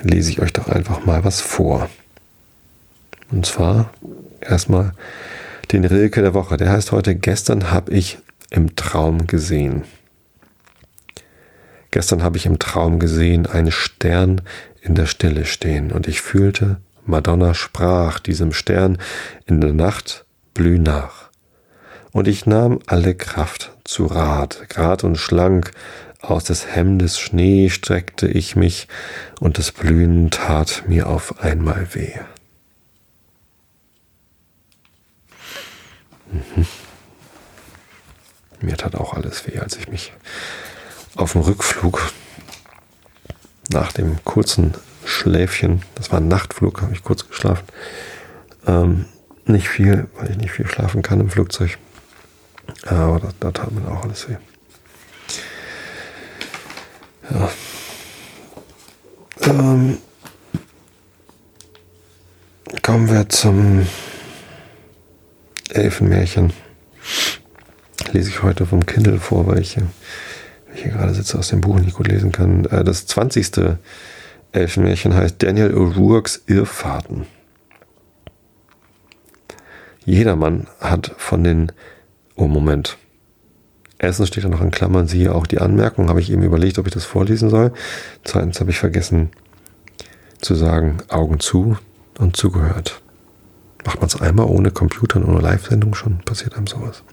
lese ich euch doch einfach mal was vor. Und zwar erstmal den Rilke der Woche. Der heißt heute, gestern habe ich im Traum gesehen. Gestern habe ich im Traum gesehen einen Stern in der Stille stehen und ich fühlte, Madonna sprach diesem Stern in der Nacht, blüh nach. Und ich nahm alle Kraft zu Rat, grad und schlank, aus des Hemdes Schnee streckte ich mich, und das Blühen tat mir auf einmal weh. Mhm. Mir tat auch alles weh, als ich mich auf dem Rückflug nach dem kurzen Schläfchen, das war ein Nachtflug, habe ich kurz geschlafen. Ähm, nicht viel, weil ich nicht viel schlafen kann im Flugzeug. Aber da, da tat mir auch alles weh. Ja. Ähm, kommen wir zum Elfenmärchen. Lese ich heute vom Kindle vor, weil ich, ich hier gerade sitze aus dem Buch nicht gut lesen kann. Äh, das 20. Elfenmärchen heißt Daniel O'Rourke's Irrfahrten. Jedermann hat von den. Oh, Moment. Erstens steht da noch in Klammern, siehe auch die Anmerkung, habe ich eben überlegt, ob ich das vorlesen soll. Zweitens habe ich vergessen zu sagen, Augen zu und zugehört. Macht man es einmal ohne Computer und ohne Live-Sendung schon, passiert einem sowas.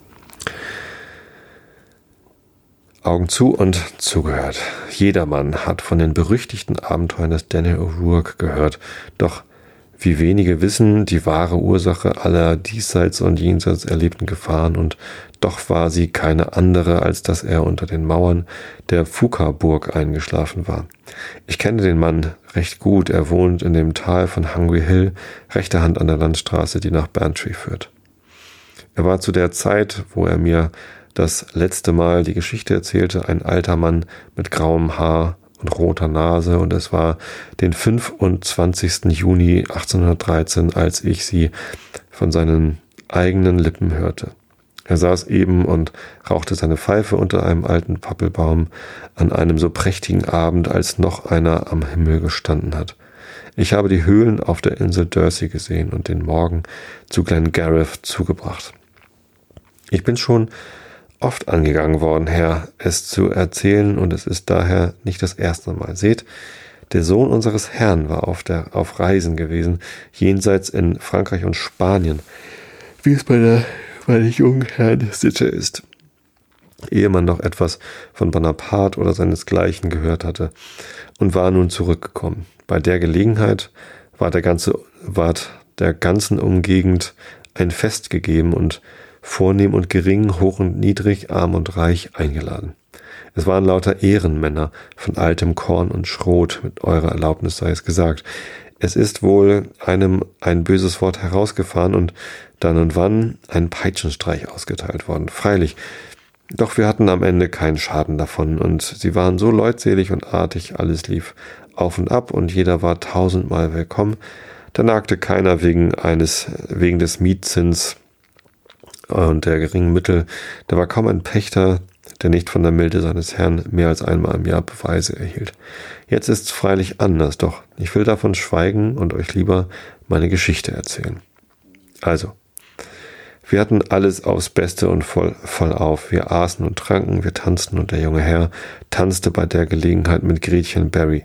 Augen zu und zugehört. Jedermann hat von den berüchtigten Abenteuern des Daniel O'Rourke gehört, doch wie wenige wissen die wahre Ursache aller diesseits und jenseits erlebten Gefahren und doch war sie keine andere, als dass er unter den Mauern der Fuka-Burg eingeschlafen war. Ich kenne den Mann recht gut, er wohnt in dem Tal von Hungry Hill, rechter Hand an der Landstraße, die nach Bantry führt. Er war zu der Zeit, wo er mir das letzte Mal die Geschichte erzählte, ein alter Mann mit grauem Haar und roter Nase und es war den 25. Juni 1813, als ich sie von seinen eigenen Lippen hörte. Er saß eben und rauchte seine Pfeife unter einem alten Pappelbaum an einem so prächtigen Abend, als noch einer am Himmel gestanden hat. Ich habe die Höhlen auf der Insel Dursey gesehen und den Morgen zu Glen Gareth zugebracht. Ich bin schon oft angegangen worden, Herr, es zu erzählen, und es ist daher nicht das erste Mal. Seht, der Sohn unseres Herrn war auf, der, auf Reisen gewesen, jenseits in Frankreich und Spanien, wie es bei der, bei der jungen Herrn Sitte ist. Ehe man noch etwas von Bonaparte oder seinesgleichen gehört hatte, und war nun zurückgekommen. Bei der Gelegenheit war der ganze, ward der ganzen Umgegend ein Fest gegeben und vornehm und gering, hoch und niedrig, arm und reich eingeladen. Es waren lauter Ehrenmänner von altem Korn und Schrot, mit eurer Erlaubnis sei es gesagt. Es ist wohl einem ein böses Wort herausgefahren und dann und wann ein Peitschenstreich ausgeteilt worden. Freilich, doch wir hatten am Ende keinen Schaden davon und sie waren so leutselig und artig, alles lief auf und ab und jeder war tausendmal willkommen. Da nagte keiner wegen eines, wegen des Mietzins und der geringen Mittel. Da war kaum ein Pächter, der nicht von der Milde seines Herrn mehr als einmal im Jahr Beweise erhielt. Jetzt ist's freilich anders, doch ich will davon schweigen und euch lieber meine Geschichte erzählen. Also, wir hatten alles aufs Beste und voll, voll auf. Wir aßen und tranken, wir tanzten und der junge Herr tanzte bei der Gelegenheit mit Gretchen Barry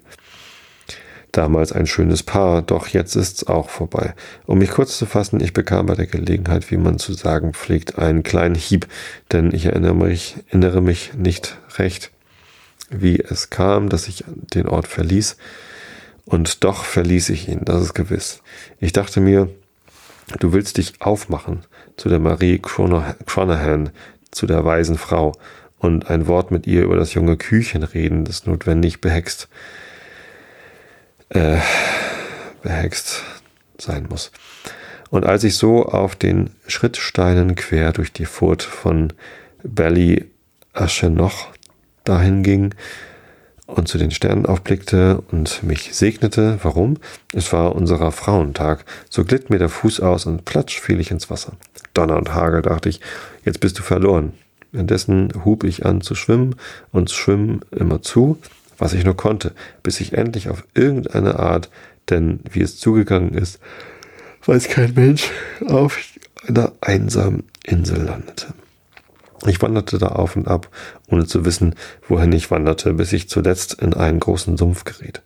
damals ein schönes Paar, doch jetzt ist's auch vorbei. Um mich kurz zu fassen, ich bekam bei der Gelegenheit, wie man zu sagen pflegt, einen kleinen Hieb, denn ich erinnere mich, erinnere mich nicht recht, wie es kam, dass ich den Ort verließ. Und doch verließ ich ihn, das ist gewiss. Ich dachte mir, du willst dich aufmachen zu der Marie Cronahan, zu der weisen Frau, und ein Wort mit ihr über das junge Küchen reden, das notwendig behext äh, behext sein muss. Und als ich so auf den Schrittsteinen quer durch die Furt von Bally Aschenoch dahin ging und zu den Sternen aufblickte und mich segnete. Warum? Es war unserer Frauentag. So glitt mir der Fuß aus und platsch fiel ich ins Wasser. Donner und Hagel, dachte ich, jetzt bist du verloren. Indessen hub ich an zu schwimmen und schwimmen immer zu, was ich nur konnte, bis ich endlich auf irgendeine Art, denn wie es zugegangen ist, weiß kein Mensch, auf einer einsamen Insel landete. Ich wanderte da auf und ab, ohne zu wissen, wohin ich wanderte, bis ich zuletzt in einen großen Sumpf geriet.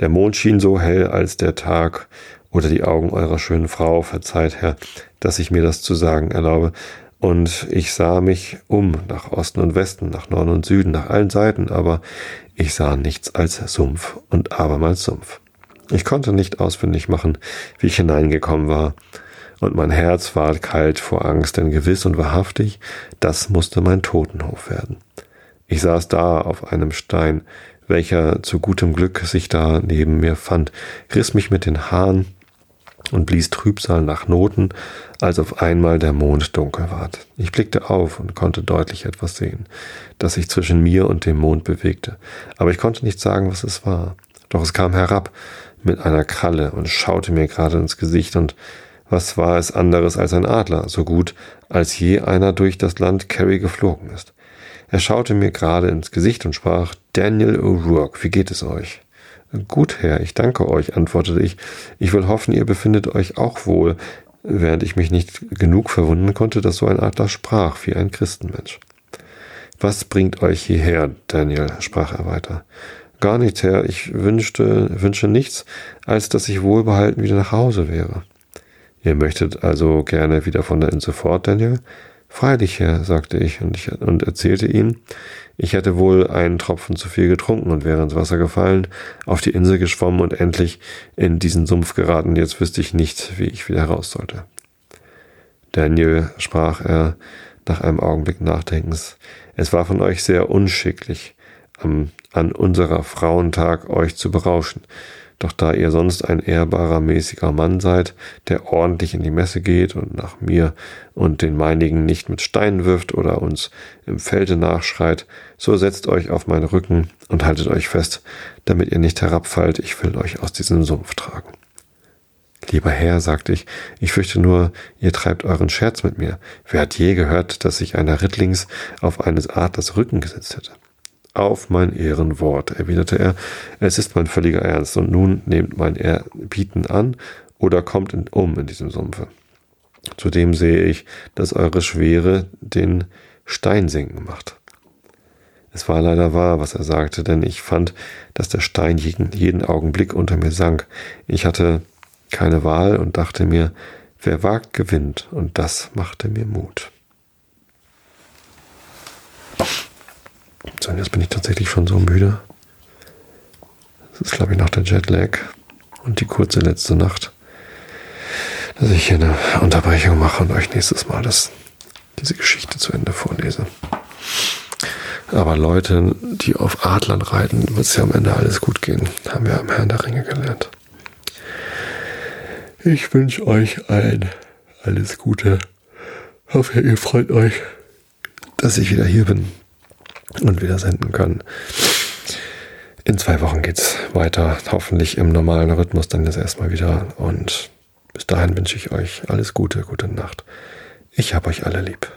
Der Mond schien so hell als der Tag oder die Augen eurer schönen Frau, verzeiht Herr, dass ich mir das zu sagen erlaube, und ich sah mich um nach Osten und Westen, nach Norden und Süden, nach allen Seiten, aber ich sah nichts als Sumpf und abermals Sumpf. Ich konnte nicht ausfindig machen, wie ich hineingekommen war, und mein Herz war kalt vor Angst, denn gewiss und wahrhaftig, das musste mein Totenhof werden. Ich saß da auf einem Stein, welcher zu gutem Glück sich da neben mir fand, riss mich mit den Haaren und blies Trübsal nach Noten, als auf einmal der Mond dunkel ward. Ich blickte auf und konnte deutlich etwas sehen, das sich zwischen mir und dem Mond bewegte, aber ich konnte nicht sagen, was es war. Doch es kam herab mit einer Kralle und schaute mir gerade ins Gesicht und was war es anderes als ein Adler, so gut als je einer durch das Land Kerry geflogen ist. Er schaute mir gerade ins Gesicht und sprach, Daniel O'Rourke, wie geht es euch? Gut, Herr, ich danke euch, antwortete ich. Ich will hoffen, ihr befindet euch auch wohl, während ich mich nicht genug verwundern konnte, dass so ein Adler sprach wie ein Christenmensch. Was bringt euch hierher, Daniel? sprach er weiter. Gar nichts, Herr. Ich wünschte, wünsche nichts, als dass ich wohlbehalten wieder nach Hause wäre. Ihr möchtet also gerne wieder von der Insel fort, Daniel? Freilich, Herr, sagte ich und, ich und erzählte ihm, ich hätte wohl einen Tropfen zu viel getrunken und wäre ins Wasser gefallen, auf die Insel geschwommen und endlich in diesen Sumpf geraten. Jetzt wüsste ich nicht, wie ich wieder heraus sollte. Daniel, sprach er nach einem Augenblick Nachdenkens, es war von euch sehr unschicklich, an unserer Frauentag euch zu berauschen. Doch da ihr sonst ein ehrbarer, mäßiger Mann seid, der ordentlich in die Messe geht und nach mir und den meinigen nicht mit Steinen wirft oder uns im Felde nachschreit, so setzt euch auf meinen Rücken und haltet euch fest, damit ihr nicht herabfallt, ich will euch aus diesem Sumpf tragen. Lieber Herr, sagte ich, ich fürchte nur, ihr treibt euren Scherz mit mir. Wer hat je gehört, dass sich einer Rittlings auf eines Adlers Rücken gesetzt hätte? Auf mein Ehrenwort, erwiderte er, es ist mein völliger Ernst, und nun nehmt mein Erbieten an oder kommt in, um in diesem Sumpfe. Zudem sehe ich, dass eure Schwere den Stein sinken macht. Es war leider wahr, was er sagte, denn ich fand, dass der Stein jeden, jeden Augenblick unter mir sank. Ich hatte keine Wahl und dachte mir, wer wagt, gewinnt, und das machte mir Mut. So, jetzt bin ich tatsächlich schon so müde. Das ist, glaube ich, nach der Jetlag und die kurze letzte Nacht, dass ich hier eine Unterbrechung mache und euch nächstes Mal das, diese Geschichte zu Ende vorlese. Aber Leute, die auf Adlern reiten, wird es ja am Ende alles gut gehen. Haben wir am Herrn der Ringe gelernt. Ich wünsche euch allen alles Gute. Hoffe, ihr freut euch, dass ich wieder hier bin und wieder senden können. In zwei Wochen geht's weiter, hoffentlich im normalen Rhythmus dann jetzt erstmal wieder. Und bis dahin wünsche ich euch alles Gute, gute Nacht. Ich hab euch alle lieb.